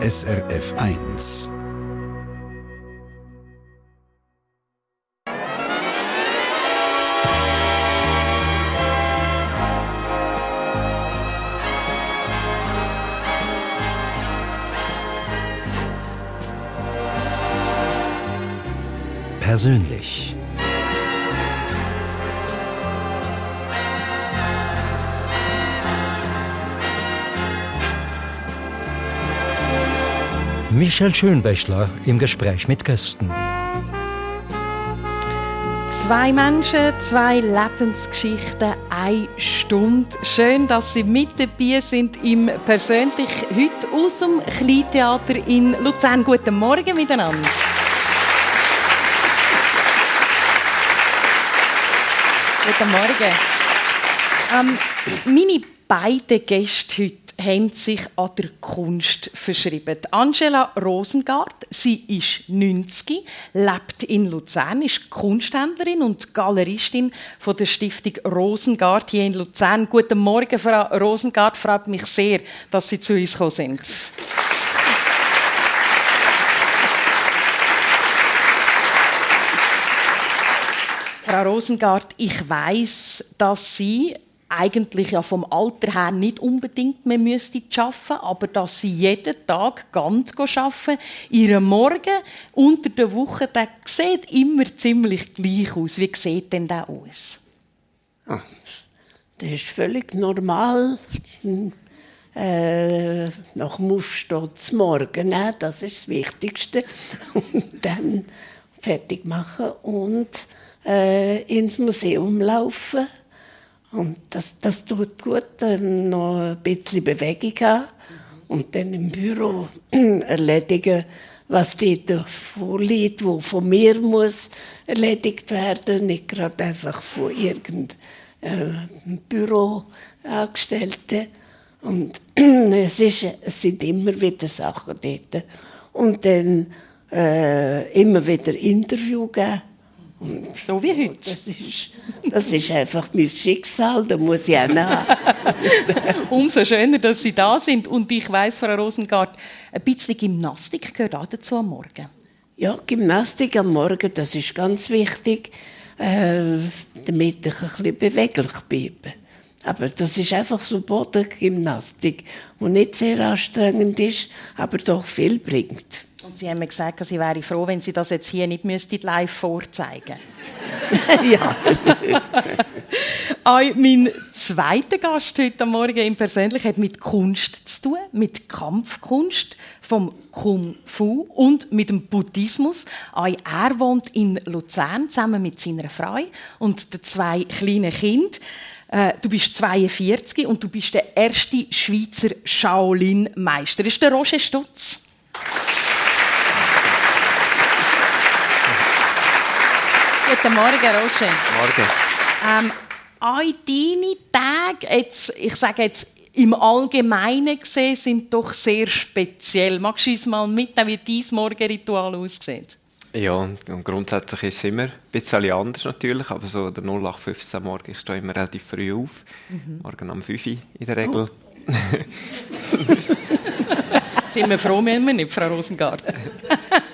SRF 1. Persönlich. Michel Schönbächler im Gespräch mit Gästen. Zwei Menschen, zwei Lebensgeschichten, eine Stunde. Schön, dass Sie mit dabei sind im Persönlich heute aus dem Kleintheater in Luzern. Guten Morgen miteinander. Guten Morgen. Ähm, meine beiden Gäste heute haben sich an der Kunst verschrieben. Angela Rosengart, sie ist 90, lebt in Luzern, ist Kunsthändlerin und Galeristin von der Stiftung Rosengart hier in Luzern. Guten Morgen, Frau Rosengart. Freut mich sehr, dass Sie zu uns gekommen sind. Frau Rosengart, ich weiß, dass Sie eigentlich ja vom Alter her nicht unbedingt mehr müsste arbeiten, aber dass sie jeden Tag ganz arbeiten, ihre Morgen unter der Woche, der sieht immer ziemlich gleich aus. Wie sieht denn der aus? Ah, das ist völlig normal. Äh, nach dem Aufstehen zum Morgen, ne? das ist das Wichtigste. Und dann fertig machen und äh, ins Museum laufen und das, das tut gut, noch ein bisschen Bewegung haben und dann im Büro erledigen, was dort vorliegt, was von mir muss erledigt werden, nicht gerade einfach von irgendeinem äh, Büroangestellten. Und es, ist, es sind immer wieder Sachen dort. Und dann äh, immer wieder Interview geben und so wie heute. Das ist, das ist einfach mein Schicksal, da muss ich auch nach. Umso schöner, dass Sie da sind. Und ich weiss, Frau Rosengart, ein bisschen Gymnastik gehört auch dazu am Morgen. Ja, Gymnastik am Morgen, das ist ganz wichtig, äh, damit ich ein bisschen beweglich bleibe. Aber das ist einfach so Bodengymnastik, die nicht sehr anstrengend ist, aber doch viel bringt. Und Sie haben mir gesagt, Sie wären froh, wenn Sie das jetzt hier nicht müssten live vorzeigen Ja. Auch mein zweiter Gast heute Morgen im Persönlich hat mit Kunst zu tun, mit Kampfkunst, vom Kung Fu und mit dem Buddhismus. Auch er wohnt in Luzern zusammen mit seiner Frau und den zwei kleinen Kindern. Äh, du bist 42 und du bist der erste Schweizer Shaolin-Meister. Das ist der Roger Stutz. Guten Morgen, Roger. Morgen. Ähm, all deine Tage, jetzt, ich sage jetzt im Allgemeinen gesehen, sind doch sehr speziell. Magst du uns mal mitteilen, wie dein Morgenritual aussieht? Ja, und grundsätzlich ist es immer ein bisschen anders natürlich, aber so der 0815 Morgen, ich stehe immer relativ früh auf, mhm. morgen um 5 Uhr in der Regel. Oh. sind wir froh, wenn wir nicht, Frau Rosengarten.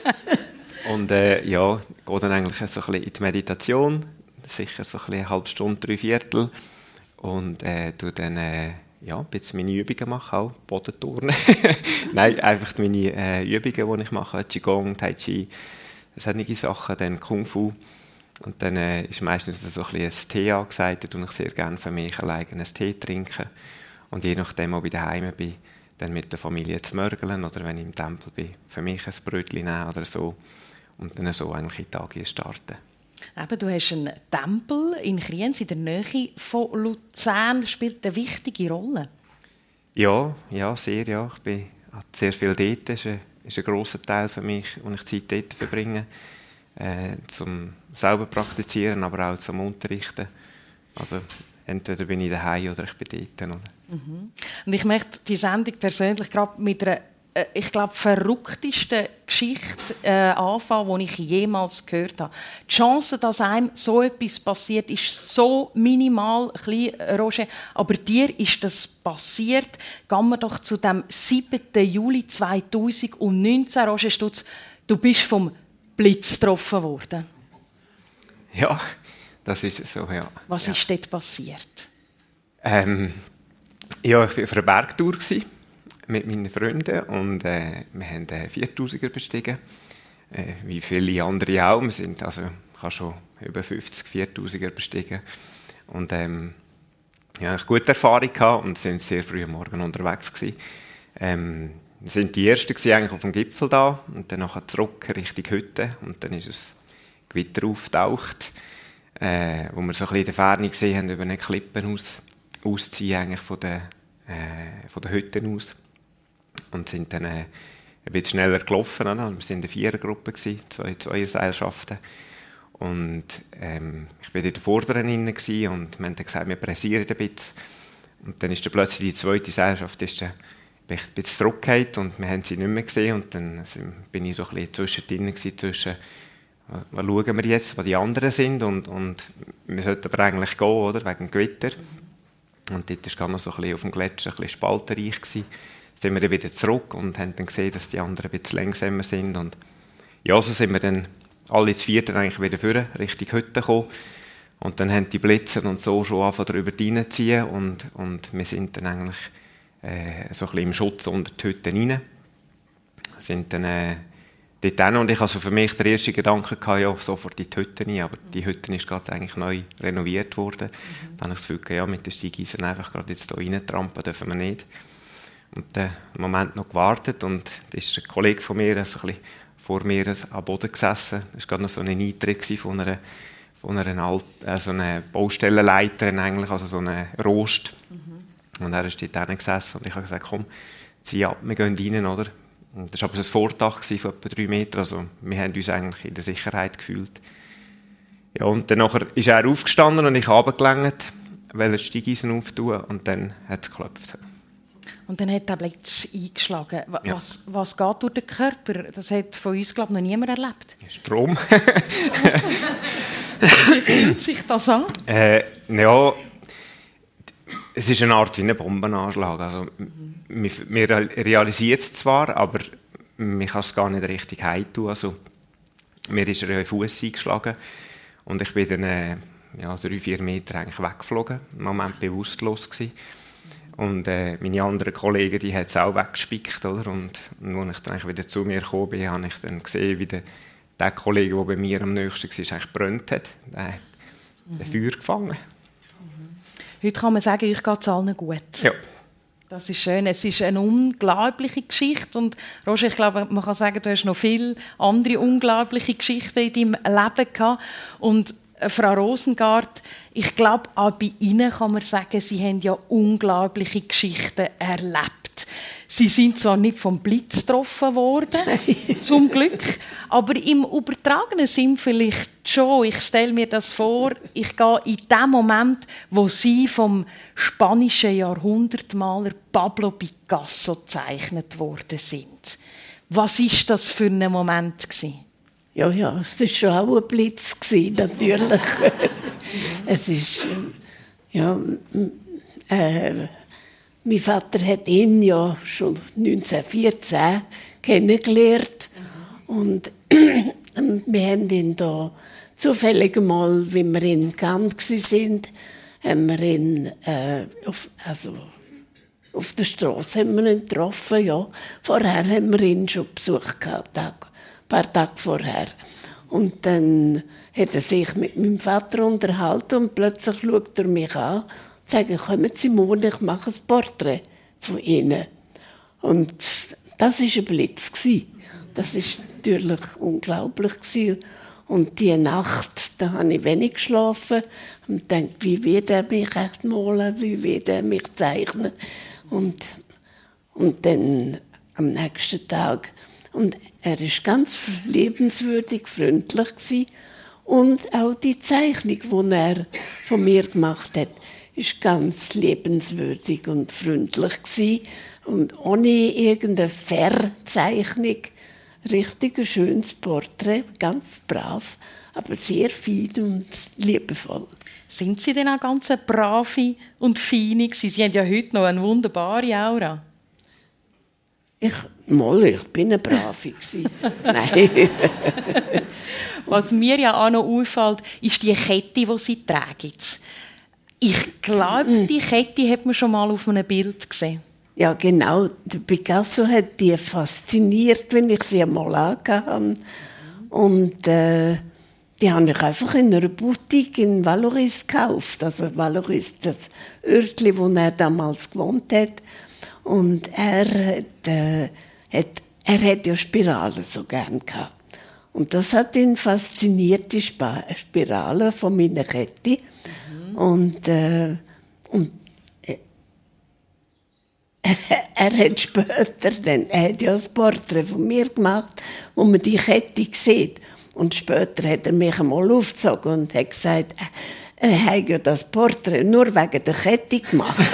Und äh, ja, gehe dann eigentlich so ein bisschen in die Meditation, sicher so eine halbe Stunde, drei Viertel. Und äh, tue dann äh, ja, ein bisschen meine Übungen machen, auch Bodenturnen. Nein, einfach meine äh, Übungen, die ich mache, Qigong, Tai Chi, solche Sachen, dann Kung Fu. Und dann äh, ist meistens so ein, bisschen ein Tee angesagt, da tue ich sehr gerne für mich alleine einen Tee trinken. Und je nachdem, ob ich daheim bin, dann mit der Familie zu mörgeln oder wenn ich im Tempel bin, für mich ein Brötchen nehmen oder so und dann so eigentlich in die Tage starten. Eben, du hast einen Tempel in Kriens in der Nähe von Luzern. Spielt eine wichtige Rolle. Ja, ja, sehr. Ja. Ich bin sehr viel dort. Das ist ein, ist ein grosser Teil für mich, wo ich Zeit dort verbringe. Äh, zum selber praktizieren, aber auch zum Unterrichten. Also entweder bin ich daheim oder ich bin dort. Oder? Mhm. Und ich möchte die Sendung persönlich gerade mit einer ich glaube, verrückteste Geschichte äh, anfangen, die ich jemals gehört habe. Die Chance, dass einem so etwas passiert, ist so minimal, klein, Roger. Aber dir ist das passiert. Gehen wir doch zu dem 7. Juli 2019, Roger Stutz. Du bist vom Blitz getroffen worden. Ja, das ist so, ja. Was ja. ist dort passiert? Ähm, ja, ich war auf einer Bergtour mit meinen Freunden und äh, wir haben den 4000er bestiegen. Äh, wie viele andere auch. Wir sind also, ich habe schon über 50 4000er bestiegen. Und ähm, ja, ich gute Erfahrung gehabt und sind sehr früh am Morgen unterwegs gewesen. Ähm, sind die Ersten eigentlich auf dem Gipfel da und dann nachher zurück Richtung Hütte und dann ist es Gewitter auftaucht, äh, wo wir so ein bisschen in der Ferne gesehen haben, über eine Klippen aus, ausziehen eigentlich von der, äh, von der Hütte aus und sind dann äh, ein bisschen schneller gelaufen. Also wir waren in der Vierergruppe, gewesen, zwei Zweierseilschaften. Und ähm, ich war in der Vorderen und wir haben dann gesagt, wir pressieren ein bisschen. Und dann ist dann plötzlich die zweite Seilschaft ist dann ein bisschen zurückgefallen und wir haben sie nicht mehr gesehen. Und dann bin ich so ein bisschen zwischendrin zwischen was schauen wir jetzt, wo die anderen sind und, und wir sollten aber eigentlich gehen, oder, wegen dem Gewitter. Und dort war noch so ein bisschen auf dem Gletscher ein bisschen spaltenreich. Gewesen sind wir dann wieder zurück und haben dann gesehen, dass die anderen ein bisschen langsamer sind. Und ja, so sind wir dann alle zu vierten eigentlich wieder vorne, Richtung Hütte gekommen. Und dann haben die Blitze und so schon angefangen, darüber reinzuziehen und, und wir sind dann eigentlich äh, so ein bisschen im Schutz unter die Hütte rein. Sind dann äh, dort hin und ich hatte also für mich den ersten Gedanken, gehabt, ja, sofort in die Hütte rein, aber die Hütte ist gerade eigentlich neu renoviert worden. Mhm. Dann habe ich das Gefühl, ja, mit den Steigeisen einfach gerade jetzt hier reintrampen dürfen wir nicht. Und einen Moment noch gewartet und da ist ein Kollege von mir so ein bisschen vor mir am Boden gesessen. Das war gerade noch so ein Eintritt von einer, von einer, Alt, äh, so einer Baustellenleiterin, eigentlich, also so einer Rost. Mhm. Und er ist dort gesessen und ich habe gesagt, komm, zieh ab, wir gehen rein, oder? Und das war aber ein Vordach von etwa drei Metern, also wir haben uns eigentlich in der Sicherheit gefühlt. Ja, und dann ist er aufgestanden und ich habe weil er die Steigeisen auftun und dann hat es geklopft. Und dann hat der Blitz eingeschlagen. Was, ja. was geht durch den Körper? Das hat von uns, glaube ich, noch niemand erlebt. Strom. wie fühlt sich das an? Äh, ja, es ist eine Art wie ein Bombenanschlag. Also, mhm. man, man realisiert es zwar, aber man kann es gar nicht richtig heimtun. Also, mir ist er in den Fuß eingeschlagen und ich bin dann äh, ja, drei, vier Meter eigentlich weggeflogen. Im Moment bewusstlos gewesen. Und äh, meine anderen Kollegen, die hat es auch weggespickt, oder? Und, und als ich dann wieder zu mir gekommen bin, habe ich dann gesehen, wie der, der Kollege, der bei mir am nächsten war, eigentlich brennt hat. Der hat mhm. Feuer gefangen. Mhm. Heute kann man sagen, euch geht es allen gut. Ja. Das ist schön. Es ist eine unglaubliche Geschichte. Und Roger, ich glaube, man kann sagen, du hast noch viele andere unglaubliche Geschichten in deinem Leben gehabt. Und Frau Rosengart, ich glaube, auch bei Ihnen kann man sagen, Sie haben ja unglaubliche Geschichten erlebt. Sie sind zwar nicht vom Blitz getroffen worden, zum Glück, aber im übertragenen Sinn vielleicht schon. Ich stelle mir das vor, ich gehe in dem Moment, wo Sie vom spanischen Jahrhundertmaler Pablo Picasso gezeichnet worden sind. Was ist das für ein Moment gewesen? Ja, ja, es war schon auch ein Blitz, natürlich. es ist, ja, äh, mein Vater hat ihn ja schon 1914 kennengelernt. Und wir haben ihn da zufällig mal, wie wir in Cannes sind, haben wir ihn, äh, auf, also, auf der Straße haben wir ihn getroffen, ja. Vorher haben wir ihn schon besucht gehabt, paar Tage vorher. Und dann hat er sich mit meinem Vater unterhalten und plötzlich schaut er mich an und sagt, kommen Sie morgen, ich mache ein Porträt von Ihnen. Und das war ein Blitz. Das war natürlich unglaublich. Und die Nacht, da habe ich wenig geschlafen und dachte, wie wird er mich echt malen, wie wird er mich zeichnen. Und, und dann am nächsten Tag und er ist ganz liebenswürdig, freundlich gewesen. Und auch die Zeichnung, die er von mir gemacht hat, ist ganz liebenswürdig und freundlich gewesen. Und ohne irgendeine Verzeichnung. Richtig ein schönes Porträt, ganz brav, aber sehr fein und liebevoll. Sind Sie denn auch ganz brave und feine Sie haben ja heute noch eine wunderbare Aura. Ich, mal, ich bin eine Brave. Nein. Was mir ja auch noch auffällt, ist die Kette, die Sie tragen. Ich glaube, die Kette hat man schon mal auf einem Bild gesehen. Ja, genau. Der Picasso hat die fasziniert, wenn ich sie einmal angehabt Und äh, die habe ich einfach in einer Boutique in Valoris gekauft. Also Valoris, das Örtli, wo er damals gewohnt hat. Und er hat, äh, hat, er hat ja Spiralen so gern gehabt. Und das hat ihn fasziniert, die Spirale von meiner Kette. Mhm. Und, äh, und äh, er hat später, dann, er hat ja ein Porträt von mir gemacht, wo man die Kette sieht. Und später hat er mich einmal aufgezogen und hat gesagt, er hat ja das Porträt nur wegen der Kette gemacht.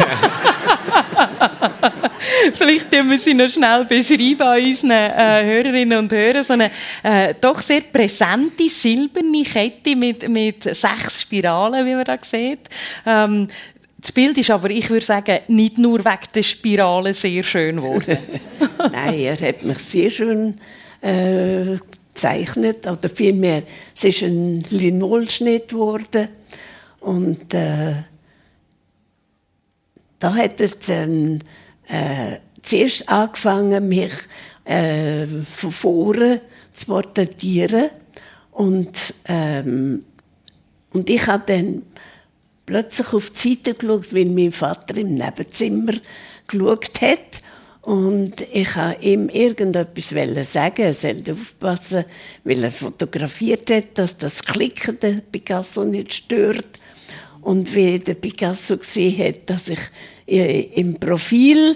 Vielleicht können wir sie noch schnell beschreiben an unseren äh, Hörerinnen und Hörern. So eine äh, doch sehr präsente silberne Kette mit, mit sechs Spiralen, wie man da sieht. Ähm, das Bild ist aber, ich würde sagen, nicht nur wegen der Spirale sehr schön geworden. Nein, er hat mich sehr schön äh, gezeichnet, oder vielmehr, es ist ein Linolschnitt geworden und äh, da hat er dann äh, zuerst angefangen, mich äh, von vorne zu porträtieren. Und, ähm, und ich habe dann plötzlich auf die Seite geschaut, weil mein Vater im Nebenzimmer geschaut hat und ich wollte ihm irgendetwas sagen, er sollte aufpassen, weil er fotografiert hat, dass das Klicken der Picasso nicht stört. Und wie der Picasso gesehen hat, dass ich im Profil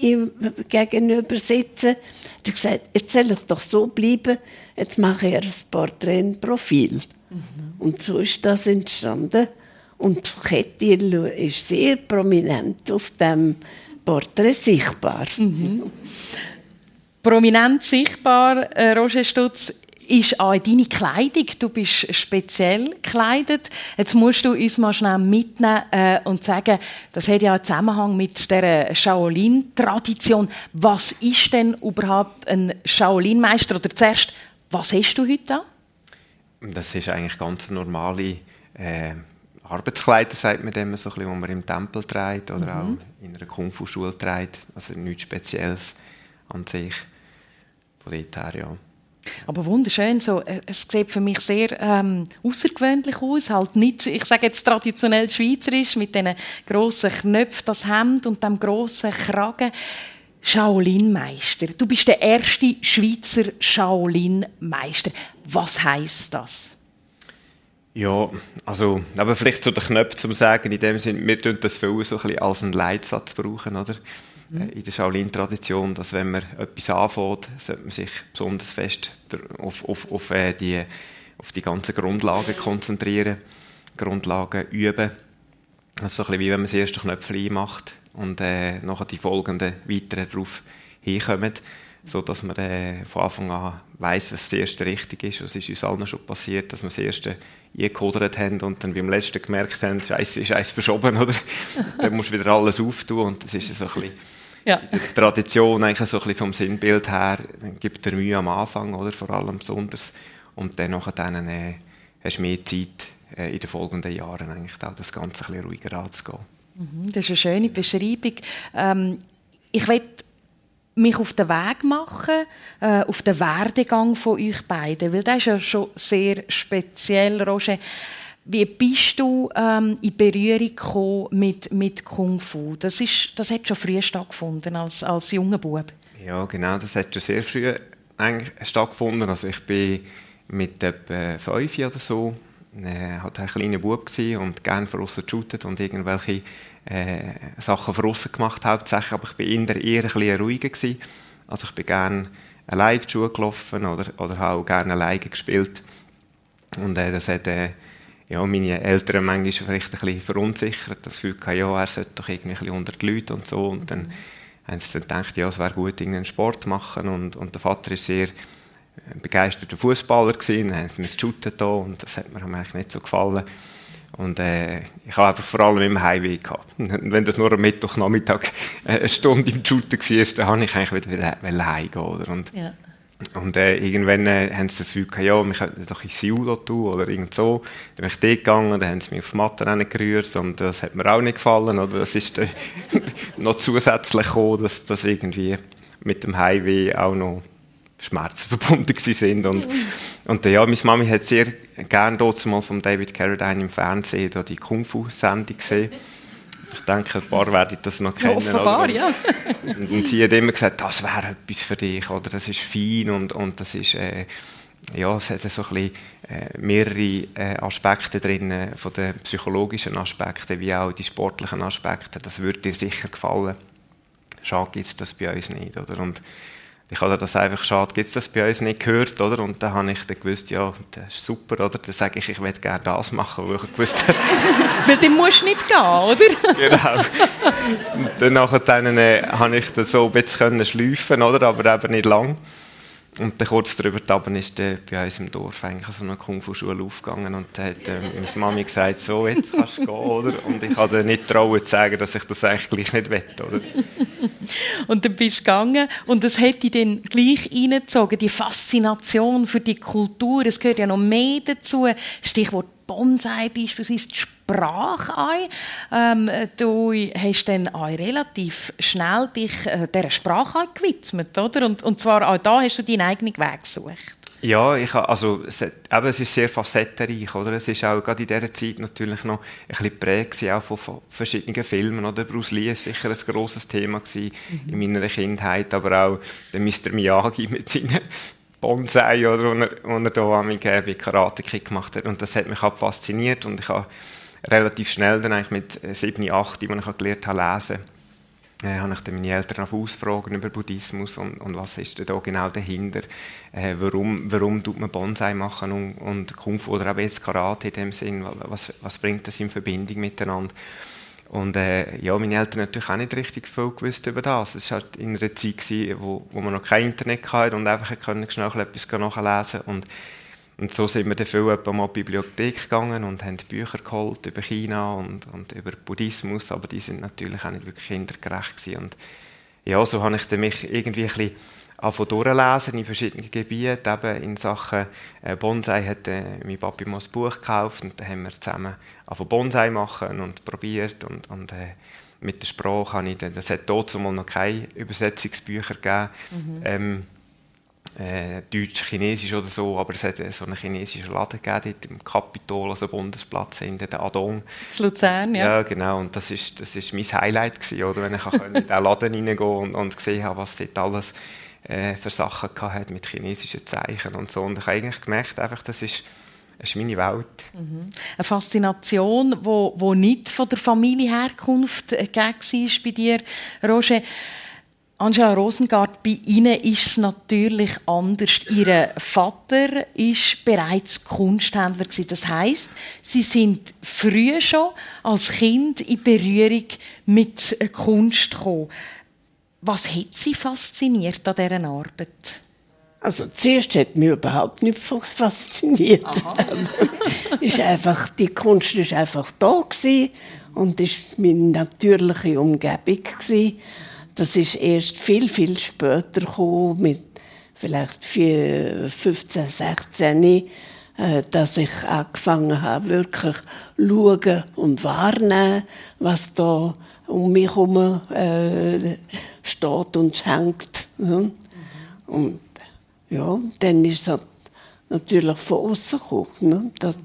ihm gegenüber sitze, hat er gesagt, jetzt soll ich doch so bleiben, jetzt mache ich ein Porträt im Profil. Mhm. Und so ist das entstanden. Und Kettil ist sehr prominent auf dem Porträt sichtbar. Mhm. Prominent sichtbar, äh, Roger Stutz, ist auch deine Kleidung. Du bist speziell gekleidet. Jetzt musst du uns mal schnell mitnehmen äh, und sagen, das hat ja einen Zusammenhang mit der Shaolin-Tradition. Was ist denn überhaupt ein Shaolin-Meister? Oder zuerst, was hast du heute da? Das ist eigentlich ganz normale äh, Arbeitskleider, sagt man dem, so ein bisschen, die man im Tempel trägt oder mhm. auch in einer Kung-Fu-Schule trägt. Also nichts Spezielles an sich. Von dort her, ja. Aber wunderschön, so, äh, es sieht für mich sehr ähm, außergewöhnlich aus, halt nicht, ich sage jetzt traditionell schweizerisch, mit diesen grossen Knöpfen, das Hemd und dem grossen Kragen. Shaolin-Meister. Du bist der erste Schweizer Shaolin-Meister. Was heißt das? Ja, also, aber vielleicht zu den Knöpfen zum sagen, in dem Sinne, wir tun das für so ein bisschen als einen Leitsatz brauchen, oder? Mhm. In der Shaolin-Tradition, dass wenn man etwas anfängt, sollte man sich besonders fest auf, auf, auf, äh, die, auf die ganzen Grundlagen konzentrieren, Grundlagen üben. Das ist so ein bisschen wie wenn man das erste Knöpfchen macht und äh, nachher die folgenden weiteren darauf hinkommen so dass man äh, von Anfang an weiß, dass das erste richtig ist. Das ist uns allen schon passiert, dass wir das erste eingekodert haben und dann beim letzten gemerkt haben, Scheiße, ist eins verschoben, oder? dann musst du wieder alles auftun und das ist so ein bisschen ja. die Tradition eigentlich so ein bisschen vom Sinnbild her gibt der Mühe am Anfang, oder? Vor allem besonders und dann nachher dann äh, hast du mehr Zeit äh, in den folgenden Jahren eigentlich auch das Ganze ein bisschen ruhiger anzugehen. Mhm, das ist eine schöne Beschreibung. Ähm, ich will mich auf den Weg machen, äh, auf den Werdegang von euch beiden, weil das ist ja schon sehr speziell, Roger. Wie bist du ähm, in Berührung gekommen mit, mit Kung Fu? Das, ist, das hat schon früh stattgefunden, als, als junger Bub. Ja, genau, das hat schon sehr früh eigentlich stattgefunden. Also ich bin mit etwa fünf oder so äh, halt ein kleiner Bub und gerne von außen geshootet und irgendwelche äh, Sachen von außen gemacht hauptsächlich, aber ich bin eher, eher ein bisschen ruhiger gewesen. Also ich bin gerne alleine die Schuhe gelaufen oder, oder habe auch gerne alleine gespielt. Und äh, das hat äh, ja, meine Eltern manchmal vielleicht ein bisschen verunsichert. Das Gefühl hatte, ja, er sollte doch irgendwie ein unter die Leute und so. Und dann haben sie dann gedacht, ja, es wäre gut, irgendeinen Sport machen und, und der Vater ist sehr begeisterter Fußballer gewesen, dann haben sie mir shooten da und das hat mir eigentlich nicht so gefallen. Und äh, ich habe einfach vor allem immer Heimweh gehabt. wenn das nur am Mittwochnachmittag eine Stunde im Shooten war, dann habe ich eigentlich wieder heimgehen. Oder? Und, ja. und äh, irgendwann äh, haben sie das Gefühl gehabt, ja, wir könnten doch ins Judo tun oder irgend so. Dann bin ich dort gegangen, dann haben sie mich auf die Matte gerührt und das hat mir auch nicht gefallen. Oder? Das ist äh, noch zusätzlich gekommen, dass das irgendwie mit dem Heimweh auch noch Schmerzen verbunden sind und, und ja, meine Mami hat sehr gerne dort mal von David Carradine im Fernsehen da die Kung Fu Sendung gesehen. Ich denke, ein paar werden das noch kennen. offenbar, oder? ja. und, und, sie hat immer gesagt, das wäre etwas für dich oder das ist fein und, und das ist äh, ja, es hat so ein bisschen, äh, mehrere äh, Aspekte drin, äh, von den psychologischen Aspekten wie auch die sportlichen Aspekte. Das würde dir sicher gefallen. Schade gibt es das bei uns nicht. Oder? Und ich habe das einfach schade, gibt es das bei uns nicht gehört, oder? Und dann habe ich dann gewusst, ja, das ist super, oder? Dann sage ich, ich möchte gerne das machen, wo ich gewusst habe. Weil dann musst du nicht gehen, oder? genau. Und dann nachher dann, äh, habe ich das so ein bisschen schleifen, oder? Aber eben nicht lang. Und dann kurz darüber ist der bei uns im Dorf eigentlich so eine Kung-Fu-Schule aufgegangen und dann hat äh, meine Mami gesagt, so, jetzt kannst du gehen, oder? Und ich habe nicht trauen zu sagen, dass ich das eigentlich gleich nicht will, oder? und dann bist du gegangen und das hätte dich dann gleich reingezogen, die Faszination für die Kultur, es gehört ja noch mehr dazu, Stichwort Bonsai beispielsweise, die Sprache ein. Ähm, du hast dann auch relativ schnell dich äh, dieser Sprache gewidmet, oder? Und, und zwar auch da hast du deinen eigenen Weg gesucht. Ja, ich also, es, eben, es ist sehr facettenreich, oder? Es ist auch gerade in dieser Zeit natürlich noch ein bisschen geprägt auch von, von, verschiedenen Filmen, oder? Bruce Lee war sicher ein grosses Thema mhm. in meiner Kindheit, aber auch der Mr. Miyagi mit seinen Bonsai, oder, wo er, wo am bei Karate Kick gemacht hat. Und das hat mich auch fasziniert und ich habe relativ schnell dann eigentlich mit 7, 8, als ich gelernt habe lesen, äh, habe ich dann meine Eltern auf Ausfragen über Buddhismus und, und was ist da genau dahinter, äh, warum, warum tut man Bonsai machen und, und Kung Fu oder auch jetzt Karate in dem Sinn, was, was bringt das in Verbindung miteinander. Und äh, ja, meine Eltern natürlich auch nicht richtig viel gewusst über das. Es war halt in einer Zeit, gewesen, wo, wo man noch kein Internet hatte und einfach können schnell etwas nachlesen und und so sind wir dann viel mal in die Bibliothek gegangen und haben Bücher geholt über China und, und über Buddhismus, aber die sind natürlich auch nicht wirklich kindergerecht gewesen. Und ja, so habe ich mich irgendwie ein bisschen anfangen durchlesen in verschiedenen Gebieten. Eben in Sachen äh, Bonsai hat äh, mein Papi mal ein Buch gekauft und dann haben wir zusammen anfangen Bonsai machen und probiert und, und äh, mit der Sprache habe ich dann, das hat dort mal noch keine Übersetzungsbücher gegeben. Mhm. Ähm, äh, Deutsch, Chinesisch oder so, aber es hat so einen chinesischen Laden gegeben, im Kapitol, also Bundesplatz in der Adong. Das Luzern, ja. Ja, genau, und das ist, das ist mein Highlight gewesen, oder, wenn ich in diesen Laden reingehen und, und gesehen habe, was dort alles äh, für Sachen hat mit chinesischen Zeichen und so, und ich habe eigentlich gemerkt, einfach, das ist das ist meine Welt. Mhm. Eine Faszination, die wo, wo nicht von der Familienherkunft äh, war bei dir, Roger. Angela Rosengart, bei Ihnen ist es natürlich anders. Ihr Vater ist bereits Kunsthändler Das heißt, Sie sind früh schon als Kind in Berührung mit Kunst gekommen. Was hat Sie fasziniert an dieser Arbeit? Also zuerst hat mich überhaupt nicht fasziniert. ist einfach, die Kunst war einfach da und ist meine natürliche Umgebung gewesen. Das ist erst viel, viel später gekommen, mit vielleicht 15, 16, äh, dass ich angefangen habe, wirklich schauen und wahrnehmen, was da um mich herum äh, steht und hängt. Mhm. Und ja, dann ist es natürlich von außen gekommen, ne? dass,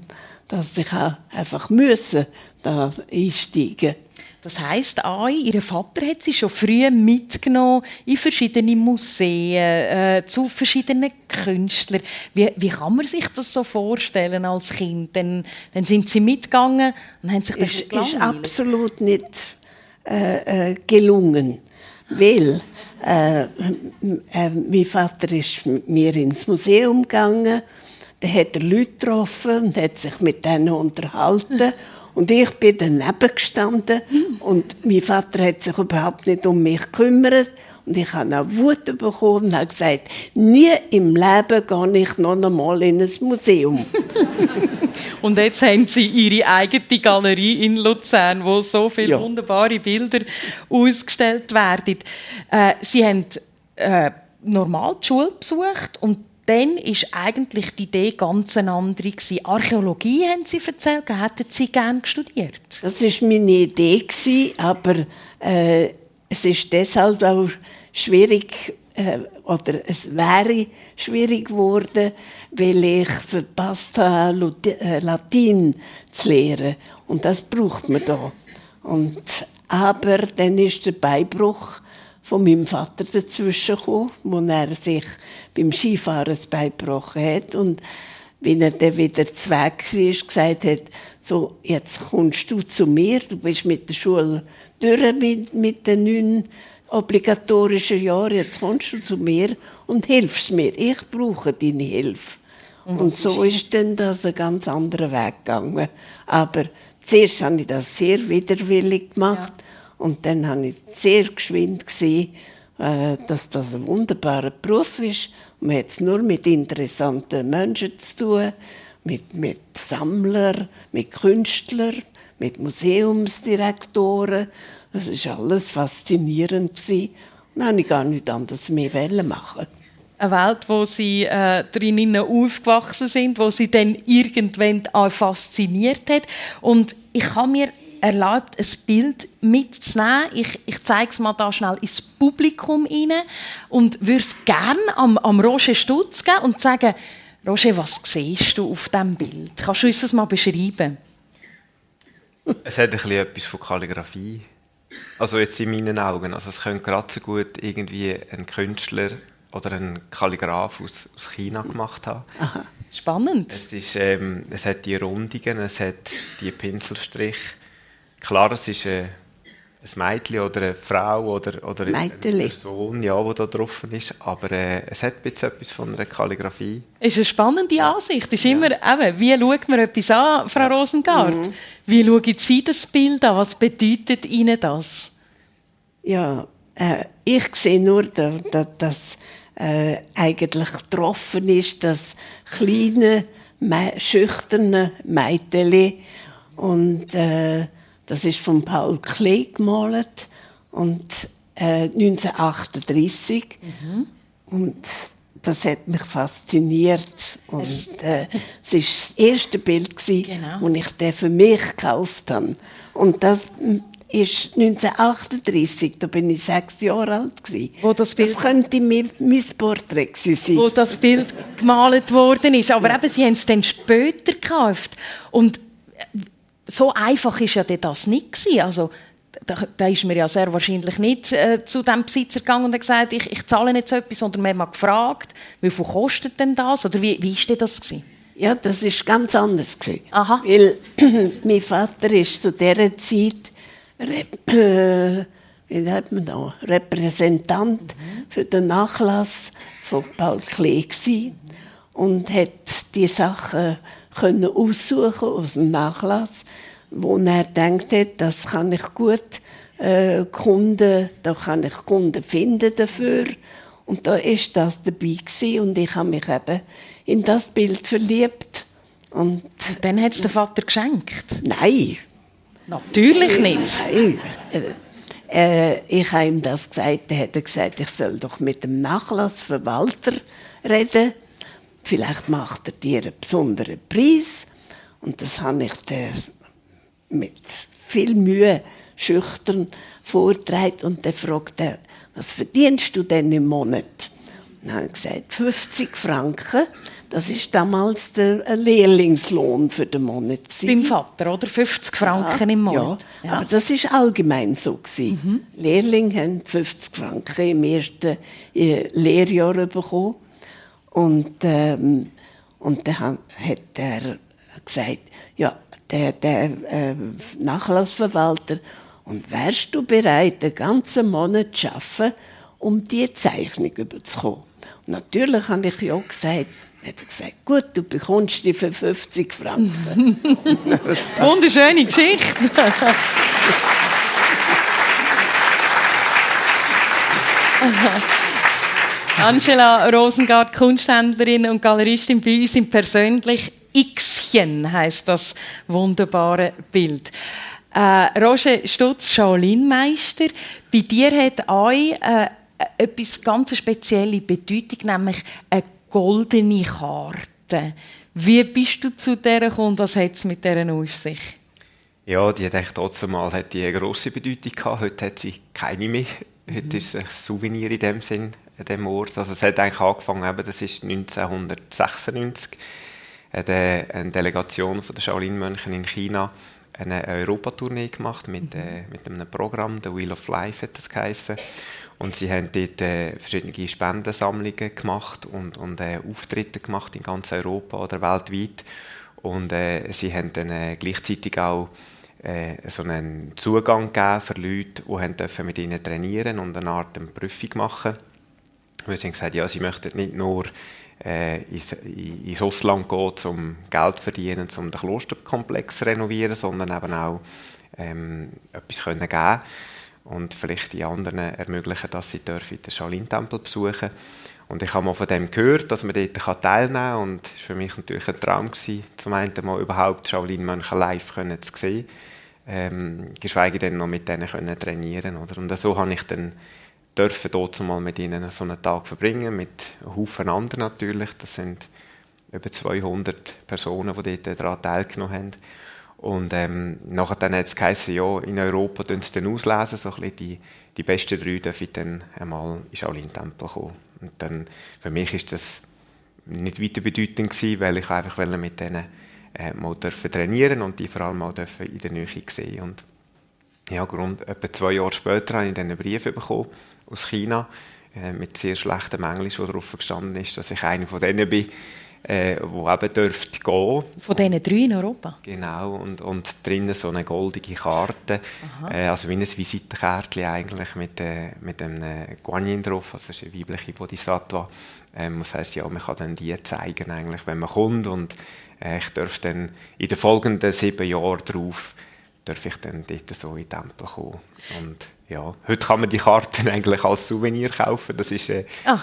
dass ich auch einfach müssen da einsteigen das heißt, auch, ihr Vater hat sie schon früh mitgenommen in verschiedene Museen, äh, zu verschiedenen Künstlern. Wie, wie kann man sich das so vorstellen als Kind? Dann, dann sind sie mitgegangen und haben sich das ist, ist absolut nicht äh, äh, gelungen, weil äh, äh, mein Vater ist mit mir ins Museum gegangen, da hat er Leute getroffen und hat sich mit denen unterhalten Und ich bin daneben gestanden und mein Vater hat sich überhaupt nicht um mich gekümmert. Und ich habe auch Wut bekommen und habe gesagt, nie im Leben gehe ich noch einmal in ein Museum. und jetzt haben Sie Ihre eigene Galerie in Luzern, wo so viele ja. wunderbare Bilder ausgestellt werden. Äh, Sie haben äh, normal die Schule besucht und dann ist eigentlich die Idee ganz eine andere gewesen. Archäologie haben Sie erzählt, hätten Sie gerne studiert? Das ist meine Idee gewesen, aber äh, es ist deshalb auch schwierig äh, oder es wäre schwierig geworden, weil ich verpasst habe, äh, Latin zu lernen und das braucht man da. Und aber dann ist der Beibruch von meinem Vater dazwischen gekommen, wo er sich beim Skifahren beigebrochen hat und wenn er dann wieder zweck war, gesagt hat, so, jetzt kommst du zu mir, du bist mit der Schule durch mit, mit den neun obligatorischen Jahren, jetzt kommst du zu mir und hilfst mir. Ich brauche deine Hilfe. Und, und so ist dann das ein ganz anderer Weg gegangen. Aber zuerst habe ich das sehr widerwillig gemacht ja. und dann habe ich sehr geschwind gesehen, äh, dass das ein wunderbarer Beruf ist. Man hat es nur mit interessanten Menschen zu tun, mit, mit Sammlern, mit Künstlern, mit Museumsdirektoren. Das ist alles faszinierend Und dann ich gar nichts anderes mehr machen eine Welt, wo sie äh, drinnen aufgewachsen sind, wo sie dann irgendwann auch fasziniert hat. Und ich habe mir erlaubt, ein Bild mitzunehmen. Ich, ich zeige es mal da schnell ins Publikum rein und würde es gerne am, am Roger Stutz geben und sagen, Roger, was siehst du auf diesem Bild? Kannst du uns das mal beschreiben? Es hat ein bisschen etwas von Kalligrafie. Also jetzt in meinen Augen. Also es könnte gerade so gut irgendwie ein Künstler oder ein Kalligraph aus, aus China gemacht haben. Aha. Spannend. Es, ist, ähm, es hat die Rundungen, es hat die Pinselstriche Klar, es ist äh, ein Mädchen oder eine Frau oder, oder eine Person, ja, die da drauf ist, aber äh, es hat jetzt etwas von einer Kalligrafie. Es ist eine spannende Ansicht. Ist ja. immer, eben, wie schaut man etwas an, Frau Rosengart? Mhm. Wie schauen Sie das Bild an? Was bedeutet Ihnen das? Ja, äh, ich sehe nur, dass, dass äh, eigentlich getroffen ist, das kleine, schüchterne Mädchen und äh, das ist von Paul Klee gemalt und äh, 1938 mhm. und das hat mich fasziniert und es, äh, es ist das erste Bild gewesen, genau. das ich den für mich gekauft habe und das ist 1938, da bin ich sechs Jahre alt gewesen. Wo das, Bild, das könnte mein, mein Porträt sein. Wo das Bild gemalt worden ist, aber eben, Sie haben es dann später gekauft und so einfach ist ja das nicht gewesen. Also, da, da ist mir ja sehr wahrscheinlich nicht äh, zu dem Besitzer gegangen und hat gesagt, ich, ich zahle nicht so etwas, sondern wir haben mal gefragt, wie viel kostet denn das? Oder wie, wie ist denn das gewesen? Ja, das ist ganz anders gewesen. Aha. Weil mein Vater ist zu dieser Zeit äh, wie nennt man da, Repräsentant mhm. für den Nachlass von Paul Klee gewesen und hat die Sachen können aussuchen aus dem Nachlass, wo er denkt hat, das kann ich gut äh, Kunden, da kann ich Kunden finden dafür. Und da ist das dabei gewesen und ich habe mich eben in das Bild verliebt. Und, und dann hat es der Vater geschenkt? Nein. Natürlich nicht. Nein. Äh, äh, ich habe ihm das gesagt, er hat gesagt, ich soll doch mit dem Nachlassverwalter reden vielleicht macht er dir einen besonderen Preis. Und das habe ich dir mit viel Mühe schüchtern vorgetragen. Und dann fragt er, was verdienst du denn im Monat? Und dann habe ich gesagt, 50 Franken. Das ist damals der Lehrlingslohn für den Monat. Beim Vater, oder? 50 Franken ja, im Monat. Ja, ja, aber das ist allgemein so. Mhm. Lehrlinge haben 50 Franken im ersten äh, Lehrjahr bekommen. Und, ähm, und dann hat er gesagt, ja, der, der äh, Nachlassverwalter, und wärst du bereit, den ganzen Monat zu arbeiten um diese Zeichnung überzukommen. Und natürlich habe ich ja gesagt, hat er gesagt, gut, du bekommst die für 50 Franken. Wunderschöne Geschichte. Angela Rosengart, Kunsthändlerin und Galeristin bei uns im persönlich Xchen heißt das wunderbare Bild. Äh, Roger Stutz, Shaolin-Meister. Bei dir hat euch äh, etwas ganz spezielle Bedeutung, nämlich eine goldene Karte. Wie bist du zu der gekommen? Was hat es mit dieser auf sich? Ja, die hat trotzdem mal hat die eine grosse Bedeutung gehabt. Heute hat sie keine mehr. Heute mhm. ist es ein Souvenir in dem Sinn, an dem Ort. Also es hat eigentlich angefangen, eben, das ist 1996, hat eine Delegation von der Shaolin-Mönchen in China eine Europatournee gemacht mit, mhm. äh, mit einem Programm, The Wheel of Life hat das geheißen. Und sie haben dort äh, verschiedene Spendensammlungen gemacht und, und äh, Auftritte gemacht in ganz Europa oder weltweit. Und äh, sie haben dann äh, gleichzeitig auch äh, so einen Zugang gegeben für Leute, die haben dürfen mit ihnen trainieren und eine Art eine Prüfung machen. Weil haben gesagt, ja, sie möchten nicht nur äh, ins, ins Ausland gehen, um Geld zu verdienen, um den Klosterkomplex zu renovieren, sondern eben auch ähm, etwas können und vielleicht die anderen ermöglichen, dass sie den Shaolin-Tempel besuchen. Und ich habe mal von dem gehört, dass man dort teilnehmen kann. Und es war für mich natürlich ein Traum, gewesen, zum einen mal überhaupt Shaolin-Mönche live zu sehen, ähm, geschweige denn noch mit denen können trainieren oder? Und so habe ich dann dürfen dort mal mit ihnen so einen Tag verbringen, mit Haufen anderen natürlich, das sind über 200 Personen, die dort daran teilgenommen haben. Und ähm, nachher dann hat es geheißen, ja, in Europa tun sie dann auslesen, so ein die, die besten drei dürfen dann einmal in Shaolin-Tempel kommen. Und dann, für mich ist das nicht weiter bedeutend gewesen, weil ich einfach mit denen äh, mal dürfen trainieren und die vor allem mal dürfen in der Nähe sehen. Und ja, rund etwa zwei Jahre später habe ich dann einen Brief bekommen aus China äh, mit sehr schlechtem Englisch, wo darauf gestanden ist, dass ich einer von denen bin, äh, wo eben dürfte gehen. Von diesen drei in Europa? Genau, und, und drinnen so eine goldige Karte, äh, also wie ein Visitenkärtchen eigentlich mit, äh, mit einem Guanyin drauf, also das ist eine weibliche Bodhisattva. Ähm, das heisst, ja, man kann dann die zeigen, eigentlich, wenn man kommt und äh, ich darf dann in den folgenden sieben Jahren darauf darf ich dann dort so in den Tempel kommen. Und ja, heute kann man die Karten eigentlich als Souvenir kaufen. Das ist äh, ah.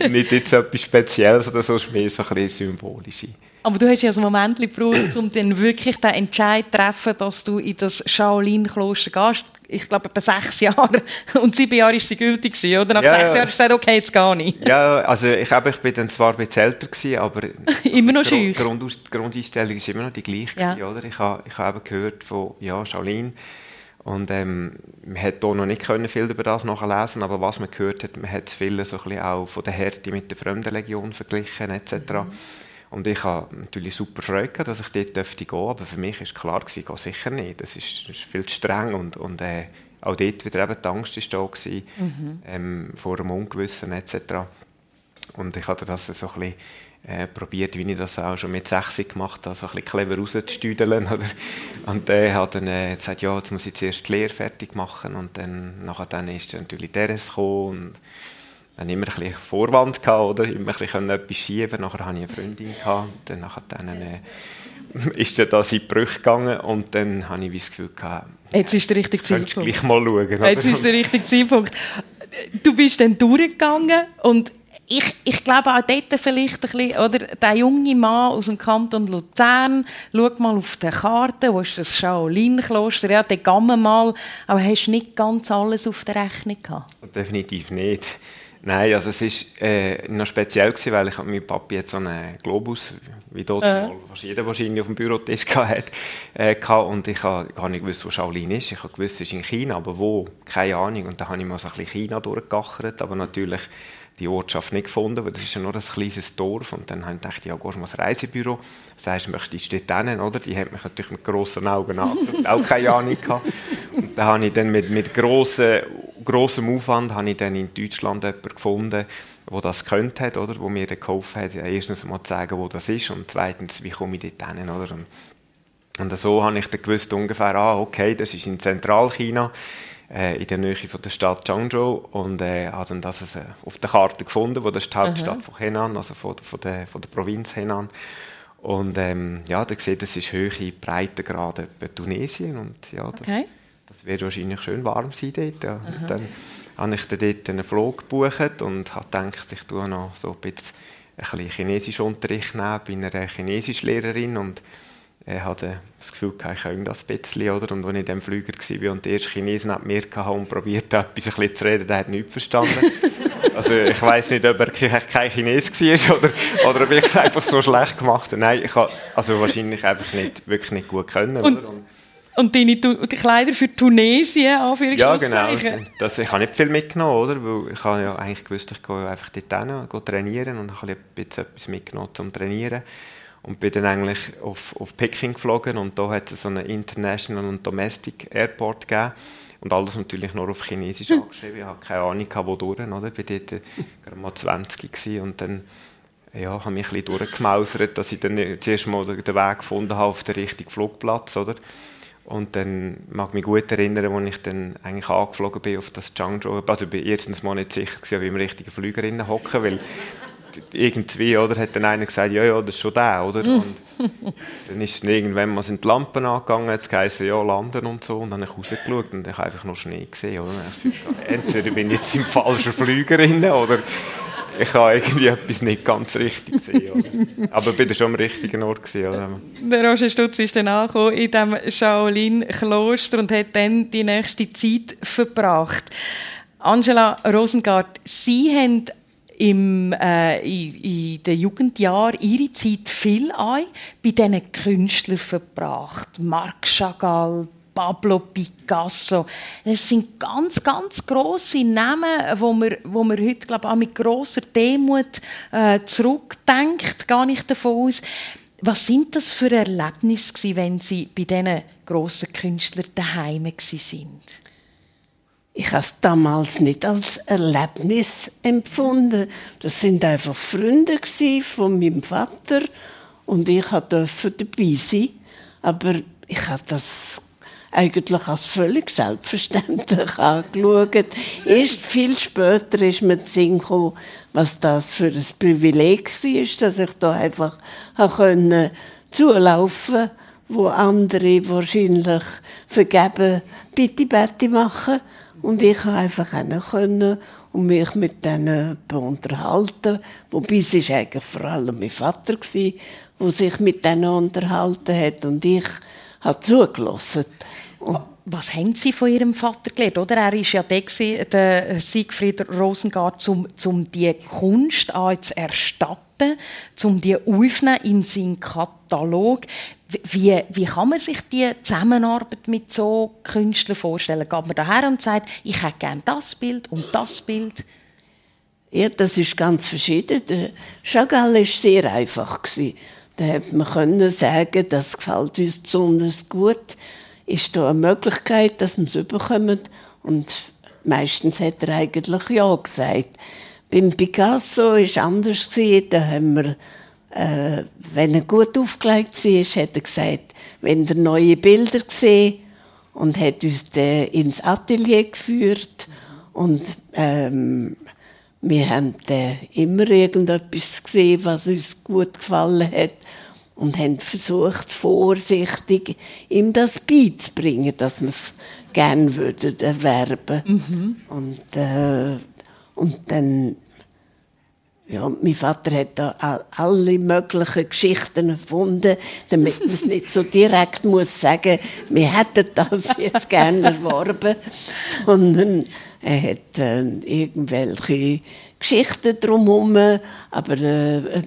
nicht jetzt etwas Spezielles oder so, es ist mehr so ein bisschen symbolisch. Aber du hast ja ein Moment gebraucht, um dann wirklich den Entscheid zu treffen, dass du in das Shaolin-Kloster gehst. Ich glaube, etwa sechs Jahre. Und sieben Jahre war sie gültig, oder? Nach ja, sechs Jahren hast du gesagt, okay, jetzt gar nicht. Ja, also ich, habe, ich bin dann zwar ein bisschen älter, gewesen, aber... immer noch. Die Grundeinstellung war immer noch die gleiche, ja. oder? Ich habe, ich habe gehört von, ja, Shaolin... Und ähm, man hat hier noch nicht können viel über das nachlesen, aber was man gehört hat, man hat viel so ein auch von der Härte mit der Fremdenlegion verglichen etc. Mhm. Und ich habe natürlich super Freude gehabt, dass ich dort dürfte gehen, aber für mich ist klar gewesen, ich sicher nicht. Das ist, das ist viel zu streng und, und äh, auch dort wieder eben die Angst ist da gewesen, mhm. ähm, vor dem Ungewissen etc. Und ich hatte das so ein bisschen äh, probiert, wie ich das auch schon mit 6 gemacht habe, so ein bisschen clever rauszustüdeln. Oder? Und der hat dann äh, gesagt, ja, jetzt muss ich zuerst die Lehre fertig machen und dann, nachher dann ist dann natürlich Teres gekommen und dann immer ein bisschen Vorwand gehabt, oder? Immer ein bisschen etwas schieben. Nachher hatte ich eine Freundin gehabt, dann nachher dann äh, ist dann das in die Brüche gegangen und dann habe ich das Gefühl gehabt, Jetzt ist der richtige Zeitpunkt. gleich mal schauen. Jetzt ist der richtige Zeitpunkt. Du bist dann durchgegangen und ich, ich glaube auch dort vielleicht ein bisschen, oder, der junge Mann aus dem Kanton Luzern, schau mal auf die Karte, wo ist das Shaolin-Kloster, ja, dort gehen wir mal, aber hast du nicht ganz alles auf der Rechnung gehabt? Definitiv nicht. Nein, also es war äh, noch speziell, gewesen, weil ich mit Papi jetzt so einen Globus, wie dort äh. was jeder wahrscheinlich auf dem Bürotisch hatte, äh, und ich habe gar nicht gewusst, wo Shaolin ist. Ich habe gewusst, es ist in China, aber wo? Keine Ahnung. Und dann habe ich mal so ein bisschen China durchgegachert, aber natürlich die Ortschaft nicht gefunden, weil das ist ja nur ein kleines Dorf. Und dann habe ich gedacht, ja, gehst du mal ins Reisebüro, sagst, möchtest du dort hin, oder? Die hat mich natürlich mit grossen Augen angeschaut, auch keine Ahnung. Und dann habe ich dann mit, mit grossem, grossem Aufwand habe ich dann in Deutschland jemanden gefunden, der das könnte hat, oder? Wo mir geholfen hat, erstens mal zu sagen, wo das ist und zweitens, wie komme ich dort hin, oder? Und, und so habe ich dann gewusst ungefähr, ah, okay, das ist in Zentralchina in der Nähe von der Stadt Zhengzhou und äh, habe dann das äh, auf der Karte gefunden, wo das ist die Hauptstadt Aha. von Henan, also von, von, der, von der Provinz Henan. Und ähm, ja, da sieht, das ist Höhe, Breitengrad etwa Tunesien und ja, das, okay. das wird wahrscheinlich schön warm sein dort. Ja. dann habe ich dann dort einen Flug gebucht und habe gedacht, ich tue noch so ein bisschen, ein bisschen Chinesisch Unterricht nehmen bei einer Chinesischlehrerin und äh, hatte das Gefühl, ich kann das ein bisschen, oder? Und als ich in dem Flüger war und der erste Chinesen neben mir hatte und probiert etwas ein bisschen zu reden, der hat nichts verstanden. also ich weiß nicht, ob er kein Chines war oder, oder ob ich es einfach so schlecht gemacht habe. Nein, ich habe also wahrscheinlich einfach nicht, wirklich nicht gut können. Und, oder? Und, und deine die Kleider für Tunesien, Ja, genau. Das, ich habe nicht viel mitgenommen, oder? Weil ich habe ja eigentlich gewusst, ich gehe einfach dort hin, trainieren und habe ein bisschen etwas mitgenommen zum Trainieren und bin dann eigentlich auf, auf Peking geflogen und da hat es so einen International und Domestic Airport gegeben und alles natürlich nur auf Chinesisch angeschrieben. Ich hatte keine Ahnung, wo durch, oder? Ich war dort gerade mal 20 und dann ja, habe mich ein bisschen durchgemausert, dass ich dann zuerst mal den Weg gefunden habe auf den richtigen Flugplatz, oder? Und dann mag ich mich gut erinnern, als ich dann eigentlich angeflogen bin auf das Zhangzhou. Also ich war erstens mal nicht sicher, ob ich im richtigen Flüger hocke, weil irgendwie, oder, hat dann einer gesagt, ja, ja, das ist schon der, oder? Und dann ist dann irgendwann mal sind die Lampen angegangen, jetzt geheißen, ja, landen und so, und dann habe ich rausgeschaut und ich habe einfach noch Schnee gesehen, oder? Entweder bin ich jetzt im falschen Flüger drin, oder ich habe irgendwie etwas nicht ganz richtig gesehen. Oder? Aber ich war schon am richtigen Ort. Gewesen, oder? Der Roger Stutz ist dann angekommen in diesem Shaolin-Kloster und hat dann die nächste Zeit verbracht. Angela Rosengart, Sie haben im, äh, in, in den Jugendjahren ihre Zeit viel ein bei diesen Künstlern verbracht. Marc Chagall, Pablo Picasso. Es sind ganz, ganz grosse Namen, wo man, wo man heute glaub, auch mit grosser Demut äh, zurückdenkt, gar nicht davon aus. Was sind das für Erlebnisse, wenn Sie bei diesen grossen Künstlern daheim waren? Ich habe es damals nicht als Erlebnis empfunden. Das sind einfach Freunde von meinem Vater und ich durfte dabei sein. Aber ich habe das eigentlich als völlig selbstverständlich angeschaut. Erst viel später ist mir zu Sinn gekommen, was das für ein Privileg war, dass ich da einfach zulaufen konnte, wo andere wahrscheinlich vergeben Bitte, Bitte machen. Und ich konnte einfach können und mich mit denen unterhalten. Wobei es ist eigentlich vor allem mein Vater der sich mit denen unterhalten hat und ich habe zugelassen. Was haben Sie von Ihrem Vater gelernt? Oder? Er war ja der, der Siegfried Rosengart, um, um die Kunst zu erstatten, um die aufzunehmen in seinen Katalog. Wie, wie kann man sich die Zusammenarbeit mit so Künstlern vorstellen? Geht man daher und sagt, ich hätte gerne das Bild und das Bild? Ja, das ist ganz verschieden. Der Chagall war sehr einfach. Da hätte man können sagen, das gefällt uns besonders gut. Ist da eine Möglichkeit, dass wir es überkommen? Und meistens hat er eigentlich ja gesagt. Beim Picasso war es anders. Da haben wir äh, wenn er gut aufgelegt war, hat er gesagt, wenn er neue Bilder gesehen und hat uns dann ins Atelier geführt und ähm, wir haben dann immer irgendetwas gesehen, was uns gut gefallen hat und haben versucht, vorsichtig ihm das beizubringen, dass wir es gerne würden erwerben. Mhm. Und, äh, und dann ja, mein Vater hat da alle möglichen Geschichten erfunden, damit man es nicht so direkt muss sagen, wir hätten das jetzt gerne erworben, sondern er hat äh, irgendwelche Geschichten drumherum, aber äh, äh,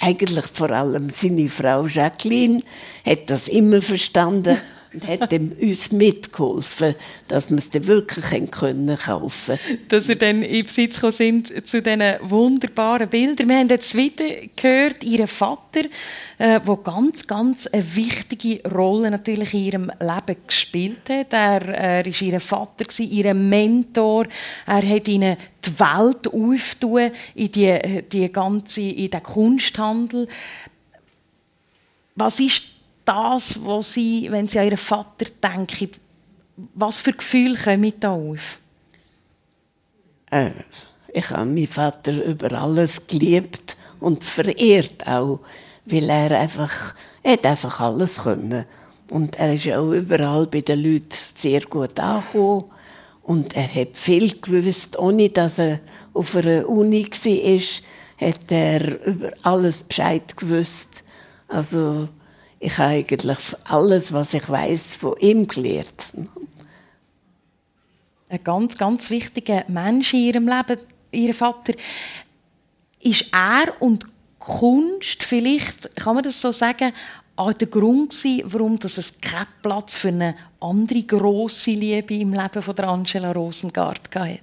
eigentlich vor allem seine Frau Jacqueline hat das immer verstanden und hat uns mitgeholfen, dass wir es dann wirklich können kaufen Dass ihr dann in Besitz sind zu diesen wunderbaren Bildern. Wir haben jetzt wieder gehört, Ihren Vater, äh, der ganz, ganz eine wichtige Rolle natürlich in ihrem Leben gespielt hat. Er, er ist ihr Vater, ihr Mentor. Er hat ihnen die Welt aufgetan in, die, die ganze, in den Kunsthandel. Was ist das, was sie, wenn sie an ihren Vater denken, Was für Gefühle kommen da auf? Äh, ich habe meinen Vater über alles geliebt und verehrt auch, weil er einfach, er hat einfach alles können. Und er ist auch überall bei den Leuten sehr gut angekommen. Und er hat viel gewusst, ohne dass er auf einer Uni war, hat er über alles Bescheid gewusst. Also, ich habe eigentlich alles, was ich weiß, von ihm gelernt. Ein ganz, ganz wichtiger Mensch in ihrem Leben, ihr Vater. Ist er und Kunst vielleicht, kann man das so sagen, auch der Grund gewesen, warum es keinen Platz für eine andere grosse Liebe im Leben von Angela Rosengart gab?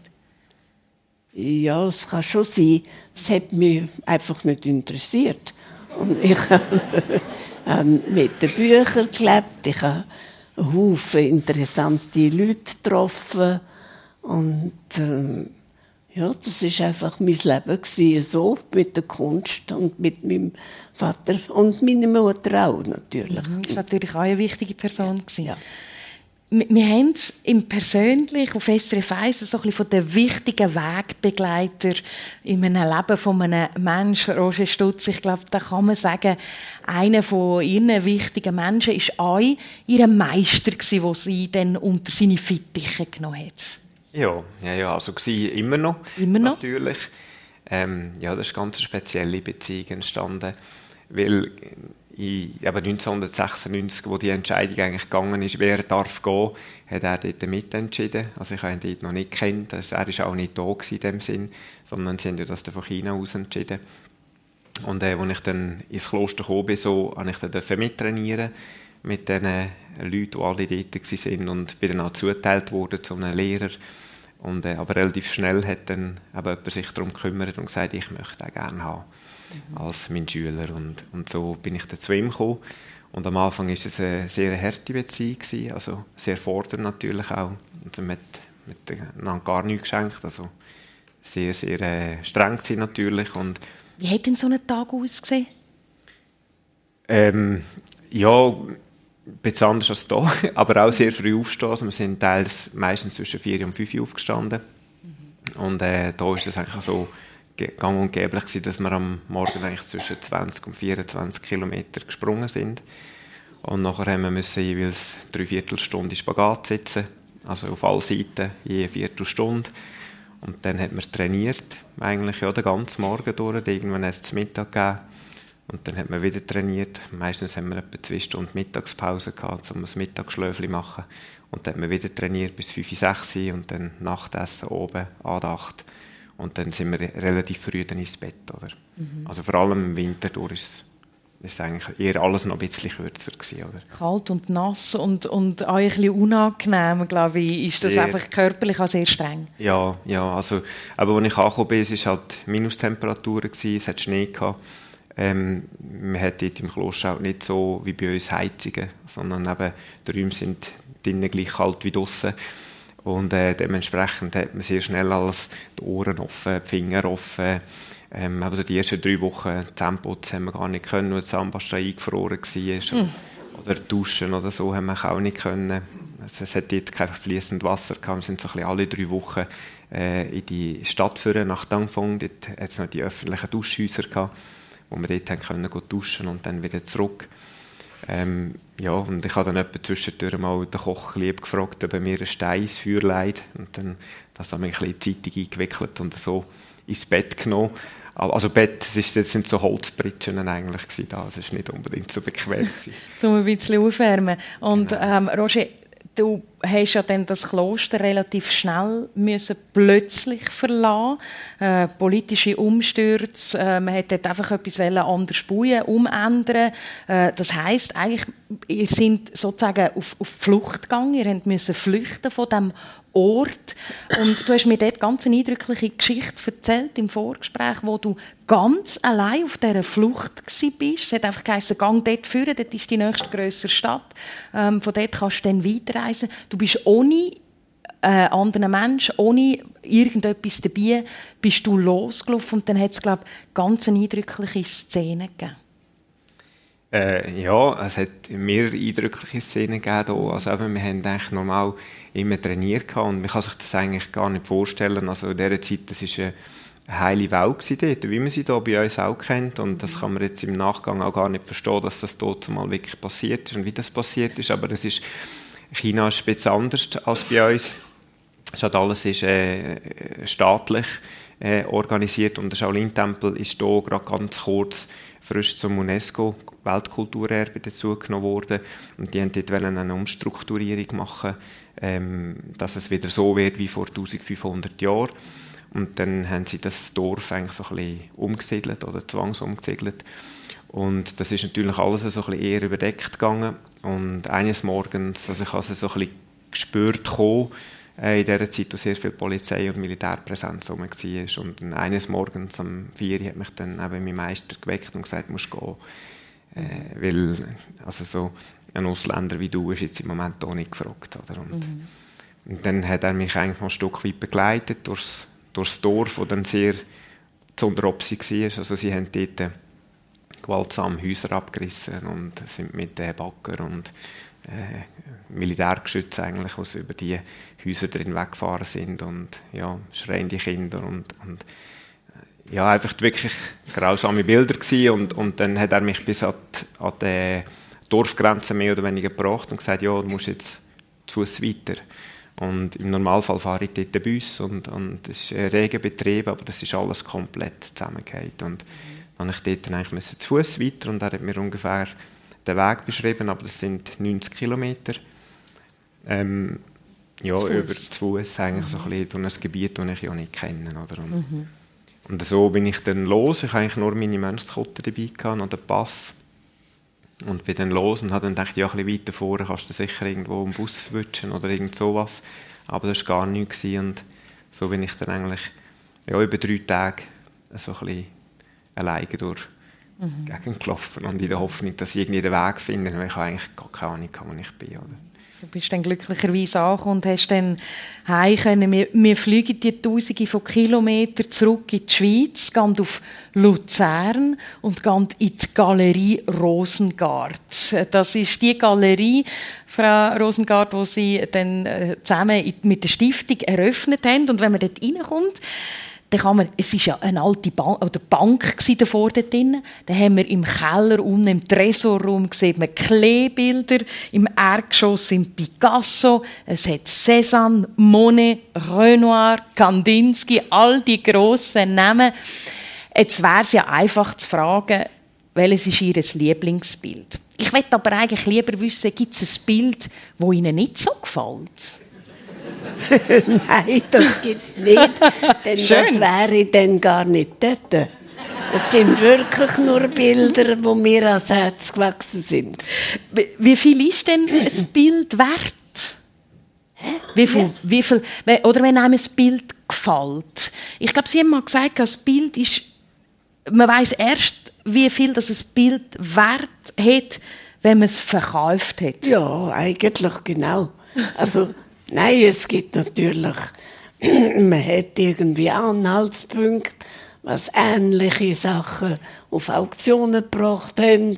Ja, es kann schon sein. Es hat mich einfach nicht interessiert. Und ich habe mit den Büchern gelebt. Ich habe Haufen interessante Leute getroffen. Und ähm, ja, das ist einfach mein Leben gewesen, so mit der Kunst und mit meinem Vater und meiner Mutter auch natürlich. Mhm, das war natürlich auch eine wichtige Person. Ja. Wir, haben es im Persönlich auf SRF 1 so ein bisschen von den wichtigen Wegbegleiter in einem Leben von einem Menschen, Roger Stutz. Ich glaube, da kann man sagen, einer von ihren wichtigen Menschen war auch ihr Meister, den sie dann unter seine Fittiche genommen hat. Ja, ja, ja also war immer noch. Immer noch? Natürlich. Ähm, ja, das ist eine ganz spezielle Beziehung entstanden, weil in, eben 1996, wo die Entscheidung eigentlich gegangen ist, wer darf gehen, hat er dort mitentschieden. Also ich habe ihn dort noch nicht kennt, also er war auch nicht da in dem Sinn, sondern sie haben das von China aus entschieden. Und äh, als ich dann ins Kloster gekommen bin, so, habe ich dann mittrainieren mit den Leuten, die alle dort waren und bin dann auch zugeteilt worden zu einem Lehrer. Und, äh, aber relativ schnell hat dann eben jemand sich darum gekümmert und gesagt, ich möchte ihn gerne haben mhm. als mein Schüler. Und, und so bin ich dann zu ihm gekommen. Und am Anfang war es eine sehr harte Beziehung, gewesen, also sehr fordernd natürlich auch. Also mit, mit einander gar nichts geschenkt, also sehr, sehr äh, streng gewesen natürlich. Und Wie hat denn so ein Tag ausgesehen? Ähm, ja, ein bisschen anders als hier, aber auch sehr früh aufstehen. Also wir sind teils meistens zwischen 4 und 5 Uhr aufgestanden. Mhm. Und äh, da ist es eigentlich so gang und gäbe, dass wir am Morgen eigentlich zwischen 20 und 24 Kilometer gesprungen sind. Und nachher haben wir müssen jeweils drei Viertelstunde Spagat sitzen, also auf alle Seiten, je eine Viertelstunde. Und dann hat man trainiert, eigentlich ja, den ganzen Morgen durch. Irgendwann hat es Mittag gegeben. Und dann hat man wieder trainiert. Meistens haben wir etwa zwei Stunden Mittagspause gehabt, um ein Mittagsschläfchen zu machen. Und dann hat man wieder trainiert bis 5, 6 Uhr und dann Nachtessen oben, Andacht. Und dann sind wir relativ früh dann ins Bett. Oder? Mhm. Also vor allem im Winter durch ist es eigentlich eher alles noch ein bisschen kürzer gewesen, oder? Kalt und nass und, und auch ein bisschen unangenehm, glaube ich, ist das sehr, einfach körperlich auch sehr streng. Ja, ja, also, aber als ich angekommen bin, es war halt Minustemperaturen, es hat Schnee gehabt ähm, man hat dort im Kloster auch nicht so wie bei uns Heizungen, sondern eben die Räume sind drinnen gleich kalt wie draußen. Und äh, dementsprechend hat man sehr schnell alles die Ohren offen, die Finger offen. Ähm, also die ersten drei Wochen Zähneputzen haben wir gar nicht können, weil die Zahnpasta eingefroren war. Mm. Oder duschen oder so haben wir auch nicht können. Also es hat dort kein fließendes Wasser gehabt. Wir sind so ein bisschen alle drei Wochen äh, in die Stadt führen nach Dangfong. Dort hat es noch die öffentlichen Duschhäuser gehabt wo wir dort haben können duschen und dann wieder zurück. Ähm, ja, und ich habe dann etwa zwischendurch mal den Koch lieb gefragt, ob er mir ein Stein ins Feuer leiht. Und dann das haben wir ein bisschen Zeitung eingewickelt und so ins Bett genommen. Also Bett, das, ist, das sind so Holzbritschen eigentlich gewesen, da. Das ist nicht unbedingt so bequem gewesen. um ein bisschen aufwärmen. Und genau. ähm, Roger, du hast ja dann das Kloster relativ schnell müssen plötzlich verlassen. Äh, politische Umstürze, äh, man hätte einfach etwas anders bauen, umändern. Äh, das heißt eigentlich, ihr seid sozusagen auf, auf Flucht gegangen, ihr müsst flüchten von dem Ort. Und du hast mir dort ganz eine eindrückliche Geschichte erzählt im Vorgespräch, wo du ganz allein auf dieser Flucht bist. Es hat einfach geheißen, gang dort führen, dort ist die nächste grössere Stadt. Ähm, von dort kannst du dann weiterreisen. Du bist ohne äh, anderen Menschen, ohne irgendetwas dabei, bist du losgelaufen und dann hat es, glaube ich, ganz eine eindrückliche Szene gegeben. Äh, ja, es hat mehrere eindrückliche Szenen gegeben. Also eben, wir haben eigentlich normal immer trainiert und man kann sich das eigentlich gar nicht vorstellen. Also in dieser Zeit, das ist eine heile Welt dort, wie man sie hier bei uns auch kennt und das kann man jetzt im Nachgang auch gar nicht verstehen, dass das dort mal wirklich passiert ist und wie das passiert ist, aber es ist, China ist bisschen anders als bei uns. Statt alles ist äh, staatlich äh, organisiert und der Shaolin-Tempel ist hier gerade ganz kurz frisch zum UNESCO Weltkulturerbe dazugenommen worden und die haben dort eine Umstrukturierung machen, ähm, dass es wieder so wird wie vor 1500 Jahren. Und dann haben sie das Dorf eigentlich so ein bisschen umgesiedelt oder zwangsumgesiedelt. Und das ist natürlich alles so ein bisschen eher überdeckt gegangen. Und eines Morgens, also ich habe es so ein bisschen gespürt kommen, äh, in der Zeit, wo sehr viel Polizei und Militärpräsenz rum war. Und eines Morgens um vier hat mich dann eben mein Meister geweckt und gesagt, du musst gehen. Äh, weil also so ein Ausländer wie du ist jetzt im Moment auch nicht gefragt. Oder? Und, mhm. und dann hat er mich eigentlich noch ein Stück weit begleitet durchs, durchs Dorf, wo dann sehr zu Unteropsi war. Also sie haben dort äh, gewaltsam Häuser abgerissen und sind mit den Backer und äh, Militärgeschütze eigentlich, die über die Häuser drin weggefahren sind und ja, schreiende Kinder und, und äh, ja, einfach wirklich grausame Bilder gewesen. und, und dann hat er mich bis an die, an die Dorfgrenze mehr oder weniger gebracht und gesagt, ja, du musst jetzt zu Fuß weiter. Und im Normalfall fahre ich dort den Bus und, es ist ein reger Betrieb, aber das ist alles komplett zusammengehängt. Und dann ich dort eigentlich zu Fuß weiter und er hat mir ungefähr den Weg beschrieben, aber das sind 90 Kilometer. Ähm, ja, zu über zu Fuß eigentlich mhm. so ein bisschen durch ein Gebiet, das ich ja nicht kenne. Oder? Und, mhm. und so bin ich dann los. Ich hatte eigentlich nur meine Mönchskotte dabei gehabt, und den Pass. Und bin dann los und habe dann gedacht, ja, ein bisschen weiter vorne kannst du sicher irgendwo einen Bus verwutschen oder irgend sowas. Aber das war gar nichts. Und so bin ich dann eigentlich ja, über drei Tage so ein bisschen alleine durch mhm. Gegend gelaufen und in der Hoffnung, dass ich irgendwie den Weg finde, weil ich eigentlich gar keine Ahnung habe, wo ich bin. Oder? Du bist dann glücklicherweise angekommen und hast dann heim können. Wir, wir fliegen die Tausende von Kilometern zurück in die Schweiz, gehen auf Luzern und gehen in die Galerie Rosengart. Das ist die Galerie, Frau Rosengart, die Sie dann äh, zusammen mit der Stiftung eröffnet haben. Und wenn man dort reinkommt, dann kann man, es ist ja eine alte Bank, oder Bank davor dort drin. Dann haben wir im Keller unten im Tresorraum gesehen, man Kleebilder, im Erdgeschoss im Picasso. Es hat Cézanne, Monet, Renoir, Kandinsky, all die grossen Namen. Jetzt wäre es ja einfach zu fragen, welches ist Ihr Lieblingsbild? Ich möchte aber eigentlich lieber wissen, gibt es ein Bild, das Ihnen nicht so gefällt? Nein, das gibt es nicht. Denn Schön. das wäre dann gar nicht dort. Es sind wirklich nur Bilder, die mir ans Herz gewachsen sind. Wie viel ist denn ein Bild wert? Wie viel, wie viel, oder wenn einem ein Bild gefällt. Ich glaube, Sie haben mal gesagt, das Bild ist, man weiß erst, wie viel das ein Bild wert hat, wenn man es verkauft hat. Ja, eigentlich genau. Also Nein, es gibt natürlich, man hat irgendwie Anhaltspunkte, was ähnliche Sachen auf Auktionen gebracht haben.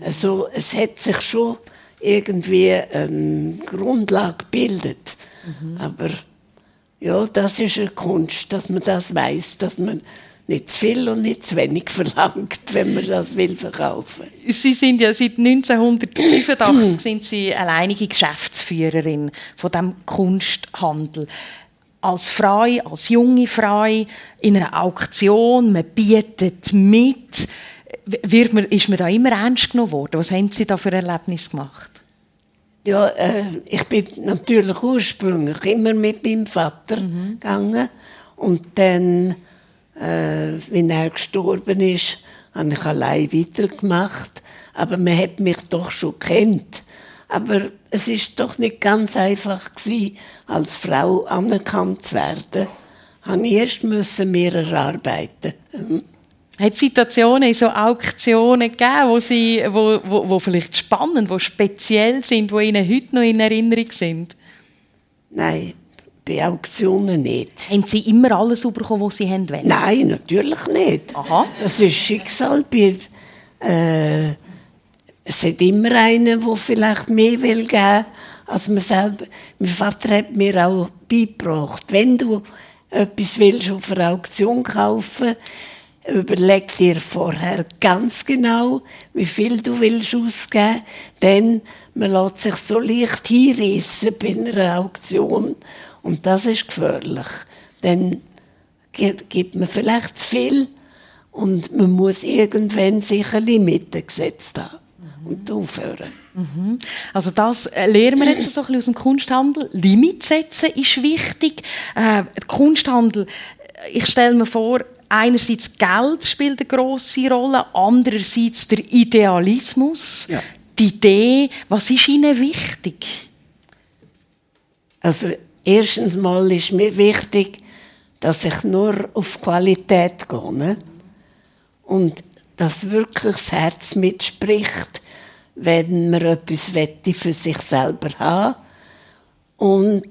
Also, es hat sich schon irgendwie eine Grundlage gebildet. Mhm. Aber ja, das ist eine Kunst, dass man das weiß, dass man nicht zu viel und nicht zu wenig verlangt, wenn man das will verkaufen. Sie sind ja seit 1985 sind Sie alleinige Geschäftsführerin von dem Kunsthandel. Als Frau, als junge Frau in einer Auktion, man bietet mit. Wird man, ist man da immer ernst genommen worden? Was haben Sie da für Erlebnis gemacht? Ja, äh, ich bin natürlich ursprünglich immer mit meinem Vater mhm. gegangen und dann äh, wenn er gestorben ist, habe ich allein weitergemacht. Aber man hat mich doch schon kennt. Aber es ist doch nicht ganz einfach gewesen, als Frau anerkannt zu werden. Habe ich erst müssen mehr erarbeiten. Mhm. Hat es Situationen in so Auktionen gegeben, wo, sie, wo, wo, wo vielleicht spannend, wo speziell sind, wo Ihnen heute noch in Erinnerung sind? Nein, bei Auktionen nicht. Haben Sie immer alles bekommen, was Sie wollen? Nein, natürlich nicht. Aha. Das ist Schicksal. Bei, äh, es hat immer einen, der vielleicht mehr will geben als man selber. Mein Vater hat mir auch beigebracht, wenn du etwas willst auf einer Auktion kaufen, überleg dir vorher ganz genau, wie viel du willst ausgeben, denn man lässt sich so leicht hinreissen bei einer Auktion und das ist gefährlich. Dann gibt man vielleicht zu viel und man muss irgendwann sich ein Limit gesetzt haben und aufhören. Mhm. Also das lernen wir jetzt so ein bisschen aus dem Kunsthandel. Limit setzen ist wichtig. Äh, Kunsthandel, ich stelle mir vor, einerseits Geld spielt eine große Rolle, andererseits der Idealismus, ja. die Idee. Was ist Ihnen wichtig? Also erstens mal ist mir wichtig, dass ich nur auf Qualität gehe. Und dass wirklich das Herz mitspricht, wenn man etwas für sich selber haben Und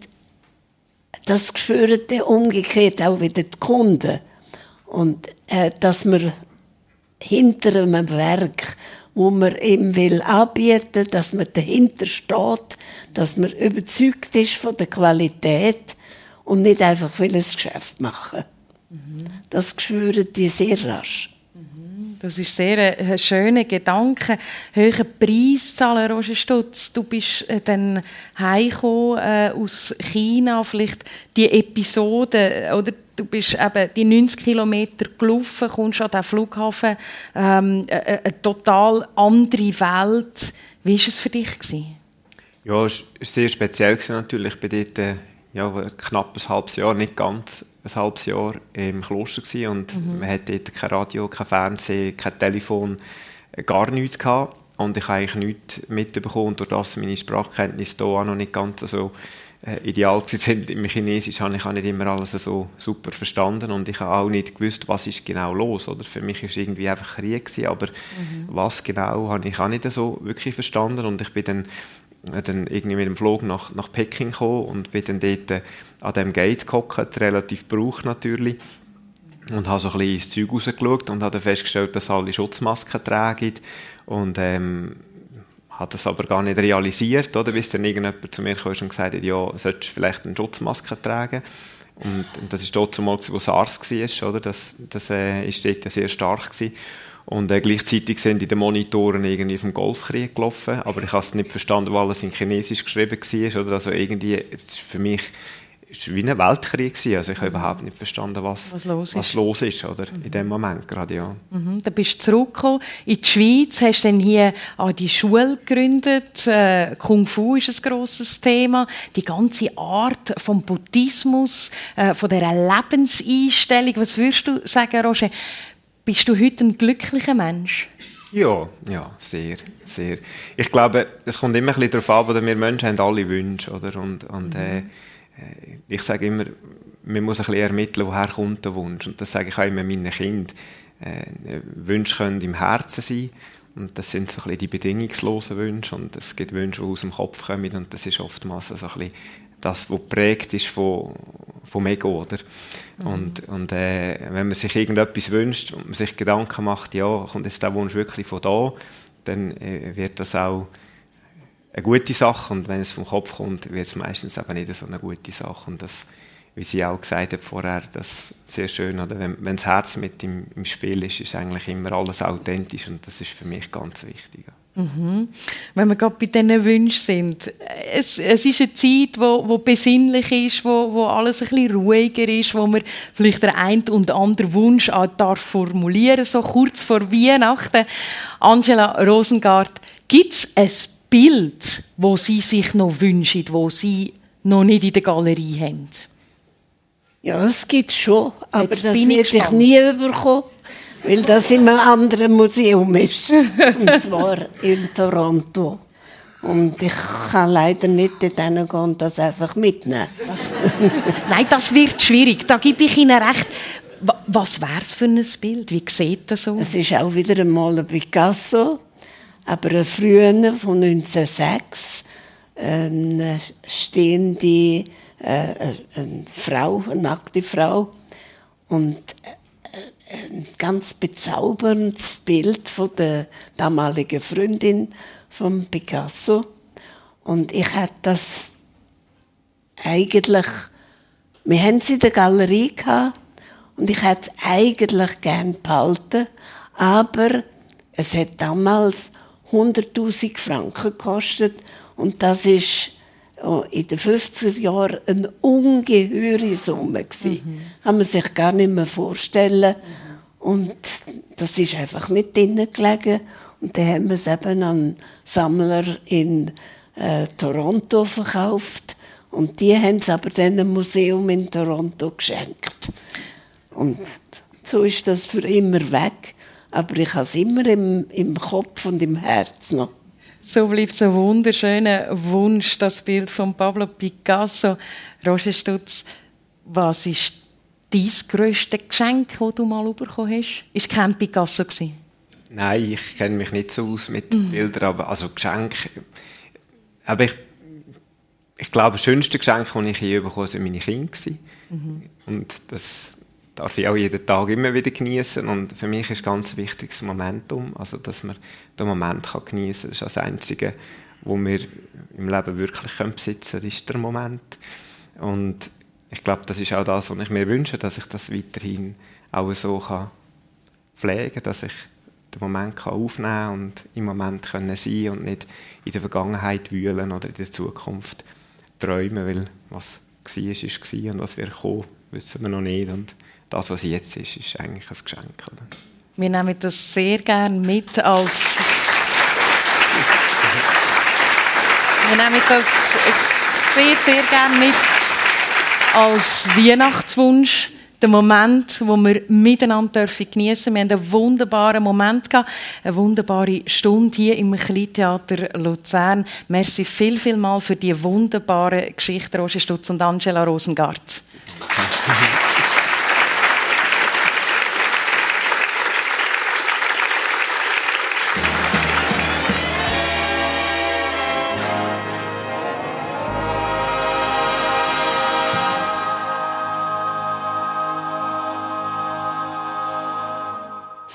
das spüren dann umgekehrt auch wieder die Kunden. Und äh, dass man hinter einem Werk, wo man ihm will anbieten, dass man dahinter steht, dass man überzeugt ist von der Qualität und nicht einfach vieles Geschäft machen. Mhm. Das spüren die sehr rasch. Das ist sehr ein schöner Gedanke. Höhere Preis zahlen, Roger Stutz. Du bist äh, dann heimgekommen äh, aus China, vielleicht die Episode, oder du bist eben die 90 Kilometer gelaufen, kommst an den Flughafen, ähm, eine, äh, eine total andere Welt. Wie war es für dich? Gewesen? Ja, es war sehr speziell natürlich. Ich bin dort äh, ja, knapp ein halbes Jahr, nicht ganz ein halbes Jahr im Kloster gewesen und mhm. man hatte dort kein Radio, kein Fernsehen, kein Telefon, äh, gar nichts gehabt. Und ich habe eigentlich nichts mitbekommen, durch das meine Sprachkenntnisse hier auch noch nicht ganz so äh, ideal sind. Im Chinesisch habe ich auch nicht immer alles so super verstanden und ich habe auch nicht gewusst, was ist genau los. Oder für mich war es irgendwie einfach Krieg gewesen, aber mhm. was genau habe ich auch nicht so wirklich verstanden und ich bin dann dann irgendwie mit dem Flug nach, nach Peking gekommen und bin dann dort äh, an dem Gate gehockt, relativ brauch natürlich. Und habe so ein bisschen ins Zeug rausgeschaut und habe festgestellt, dass alle Schutzmasken tragen. Und ähm, habe das aber gar nicht realisiert, oder? bis dann irgendjemand zu mir kam und gesagt hat, ja, solltest du vielleicht eine Schutzmaske tragen. Und, und das war dort zumal, wo SARS war, oder? Das, das äh, ist dort sehr stark gewesen. Und äh, gleichzeitig sind in den Monitoren irgendwie vom Golfkrieg gelaufen, aber ich habe es nicht verstanden, weil es in Chinesisch geschrieben war. Oder? Also irgendwie, es ist für mich ist wie ein Weltkrieg. Also ich habe überhaupt nicht verstanden, was, was los ist, was los ist oder? Mhm. in dem Moment gerade, ja. Mhm. Dann bist du zurückgekommen in die Schweiz, hast dann hier an die Schule gegründet. Äh, Kung Fu ist ein grosses Thema. Die ganze Art vom Buddhismus, äh, von dieser Lebenseinstellung. Was würdest du sagen, Roger? Bist du heute ein glücklicher Mensch? Ja, ja, sehr, sehr. Ich glaube, es kommt immer ein bisschen darauf an, oder wir Menschen haben alle Wünsche, oder? Und, und äh, äh, ich sage immer, man muss ein bisschen ermitteln, woher kommt der Wunsch. Und das sage ich auch immer meinen Kindern. Äh, Wünsche können im Herzen sein. Und das sind so ein bisschen die bedingungslosen Wünsche. Und es gibt Wünsche, die aus dem Kopf kommen. Und das ist oftmals so ein bisschen das, was geprägt ist von, vom Ego, oder? Mhm. Und, und äh, wenn man sich irgendetwas wünscht und man sich Gedanken macht, ja, kommt jetzt der Wunsch wirklich von da, dann äh, wird das auch eine gute Sache und wenn es vom Kopf kommt, wird es meistens aber nicht so eine gute Sache und das, wie sie auch gesagt hat vorher, das sehr schön, oder? Wenn, wenn das Herz mit im, im Spiel ist, ist eigentlich immer alles authentisch und das ist für mich ganz wichtig. Mhm. Wenn wir gerade bei diesen Wünschen sind. Es, es ist eine Zeit, wo, wo besinnlich ist, wo, wo alles ein bisschen ruhiger ist, wo man vielleicht der ein und andere Wunsch auch darf formulieren so kurz vor Weihnachten. Angela Rosengart, gibt es ein Bild, wo Sie sich noch wünschen, wo Sie noch nicht in der Galerie haben? Ja, es gibt schon, aber Jetzt das werde ich nie überkommen weil das in einem anderen Museum ist. Und zwar in Toronto. Und ich kann leider nicht dorthin gehen und das einfach mitnehmen. Das, nein, das wird schwierig. Da gebe ich Ihnen recht. Was wäre es für ein Bild? Wie sieht das aus? Es ist auch wieder einmal ein Picasso, aber ein früher von 1906. Eine stehende äh, eine Frau, eine nackte Frau. Und ein ganz bezauberndes Bild von der damaligen Freundin von Picasso. Und ich hatte das eigentlich, wir haben sie in der Galerie gehabt und ich hätte es eigentlich gern behalten, aber es hat damals 100.000 Franken gekostet und das ist oh, in den 50er Jahren eine ungeheure Summe Mhm. Kann man sich gar nicht mehr vorstellen. Mhm. Und das ist einfach nicht drinnen gelegen. Und dann haben wir es eben an Sammler in äh, Toronto verkauft. Und die haben es aber dann einem Museum in Toronto geschenkt. Und so ist das für immer weg. Aber ich habe es immer im, im Kopf und im Herz noch. So bleibt so ein wunderschöner Wunsch, das Bild von Pablo Picasso. Roger Stutz, was ist dein grösstes Geschenk, das du mal bekommen hast? War kein Picasso? Nein, ich kenne mich nicht so aus mit mhm. Bildern, aber also Geschenk. Aber ich, ich glaube, das schönste Geschenk, das ich je bekommen habe, waren meine Kinder. Mhm. Und das darf ich auch jeden Tag immer wieder genießen und für mich ist ganz wichtig das Momentum, also dass man den Moment kann. Das ist das Einzige, wo wir im Leben wirklich besitzen können, ist der Moment. Und ich glaube, das ist auch das, was ich mir wünsche, dass ich das weiterhin auch so kann pflegen kann, dass ich den Moment kann aufnehmen kann und im Moment können sein und nicht in der Vergangenheit wühlen oder in der Zukunft träumen, weil was war, ist, war und was wir kommen, wissen wir noch nicht. Und das, was jetzt ist, ist eigentlich ein Geschenk. Oder? Wir nehmen das sehr gerne mit als. Wir nehmen das sehr, sehr gerne mit als Weihnachtswunsch. Der Moment, wo wir miteinander geniessen dürfen. Wir haben einen wunderbaren Moment gehabt, eine wunderbare Stunde hier im Kleintheater Luzern. Merci viel, viel mal für die wunderbare Geschichte, Roger Stutz und Angela Rosengart.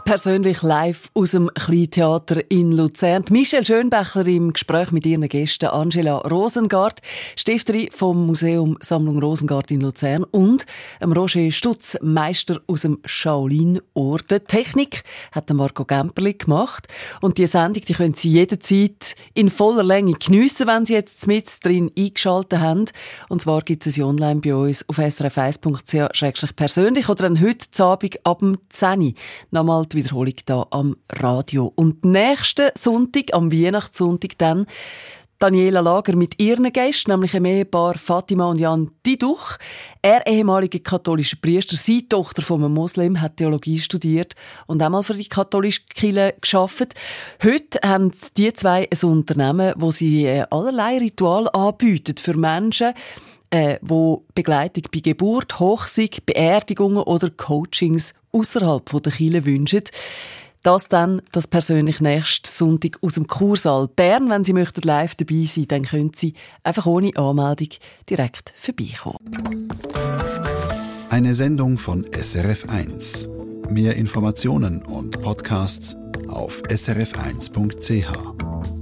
persönlich live aus dem Kleintheater in Luzern. Michelle Schönbecher im Gespräch mit ihren Gästen Angela Rosengart, Stifterin vom Museum Sammlung Rosengart in Luzern und Roger Stutz, Meister aus dem Shaolin-Orden. Technik hat Marco Gemperli gemacht und die Sendung die können Sie jederzeit in voller Länge geniessen, wenn Sie jetzt mit drin eingeschaltet haben. Und zwar gibt es sie online bei uns auf srf1.ch-persönlich oder dann heute Abend ab dem 10 Nochmal die Wiederholung hier am Radio. Und nächsten Sonntag, am Weihnachtssonntag dann, Daniela Lager mit ihren Gästen, nämlich ein Ehepaar Fatima und Jan Diduch. Er, ehemaliger katholischer Priester, seine Tochter von einem Muslim, hat Theologie studiert und einmal für die katholische Kirche geschafft. Heute haben die zwei ein Unternehmen, wo sie äh, allerlei Ritual anbieten für Menschen, äh, wo Begleitung bei Geburt, Hochsieg, Beerdigungen oder Coachings außerhalb der Kirche wünschen. Das dann das persönlich nächste Sonntag aus dem Kursaal Bern. Wenn Sie möchten live dabei sein, dann können Sie einfach ohne Anmeldung direkt vorbeikommen. Eine Sendung von SRF1. Mehr Informationen und Podcasts auf srf1.ch.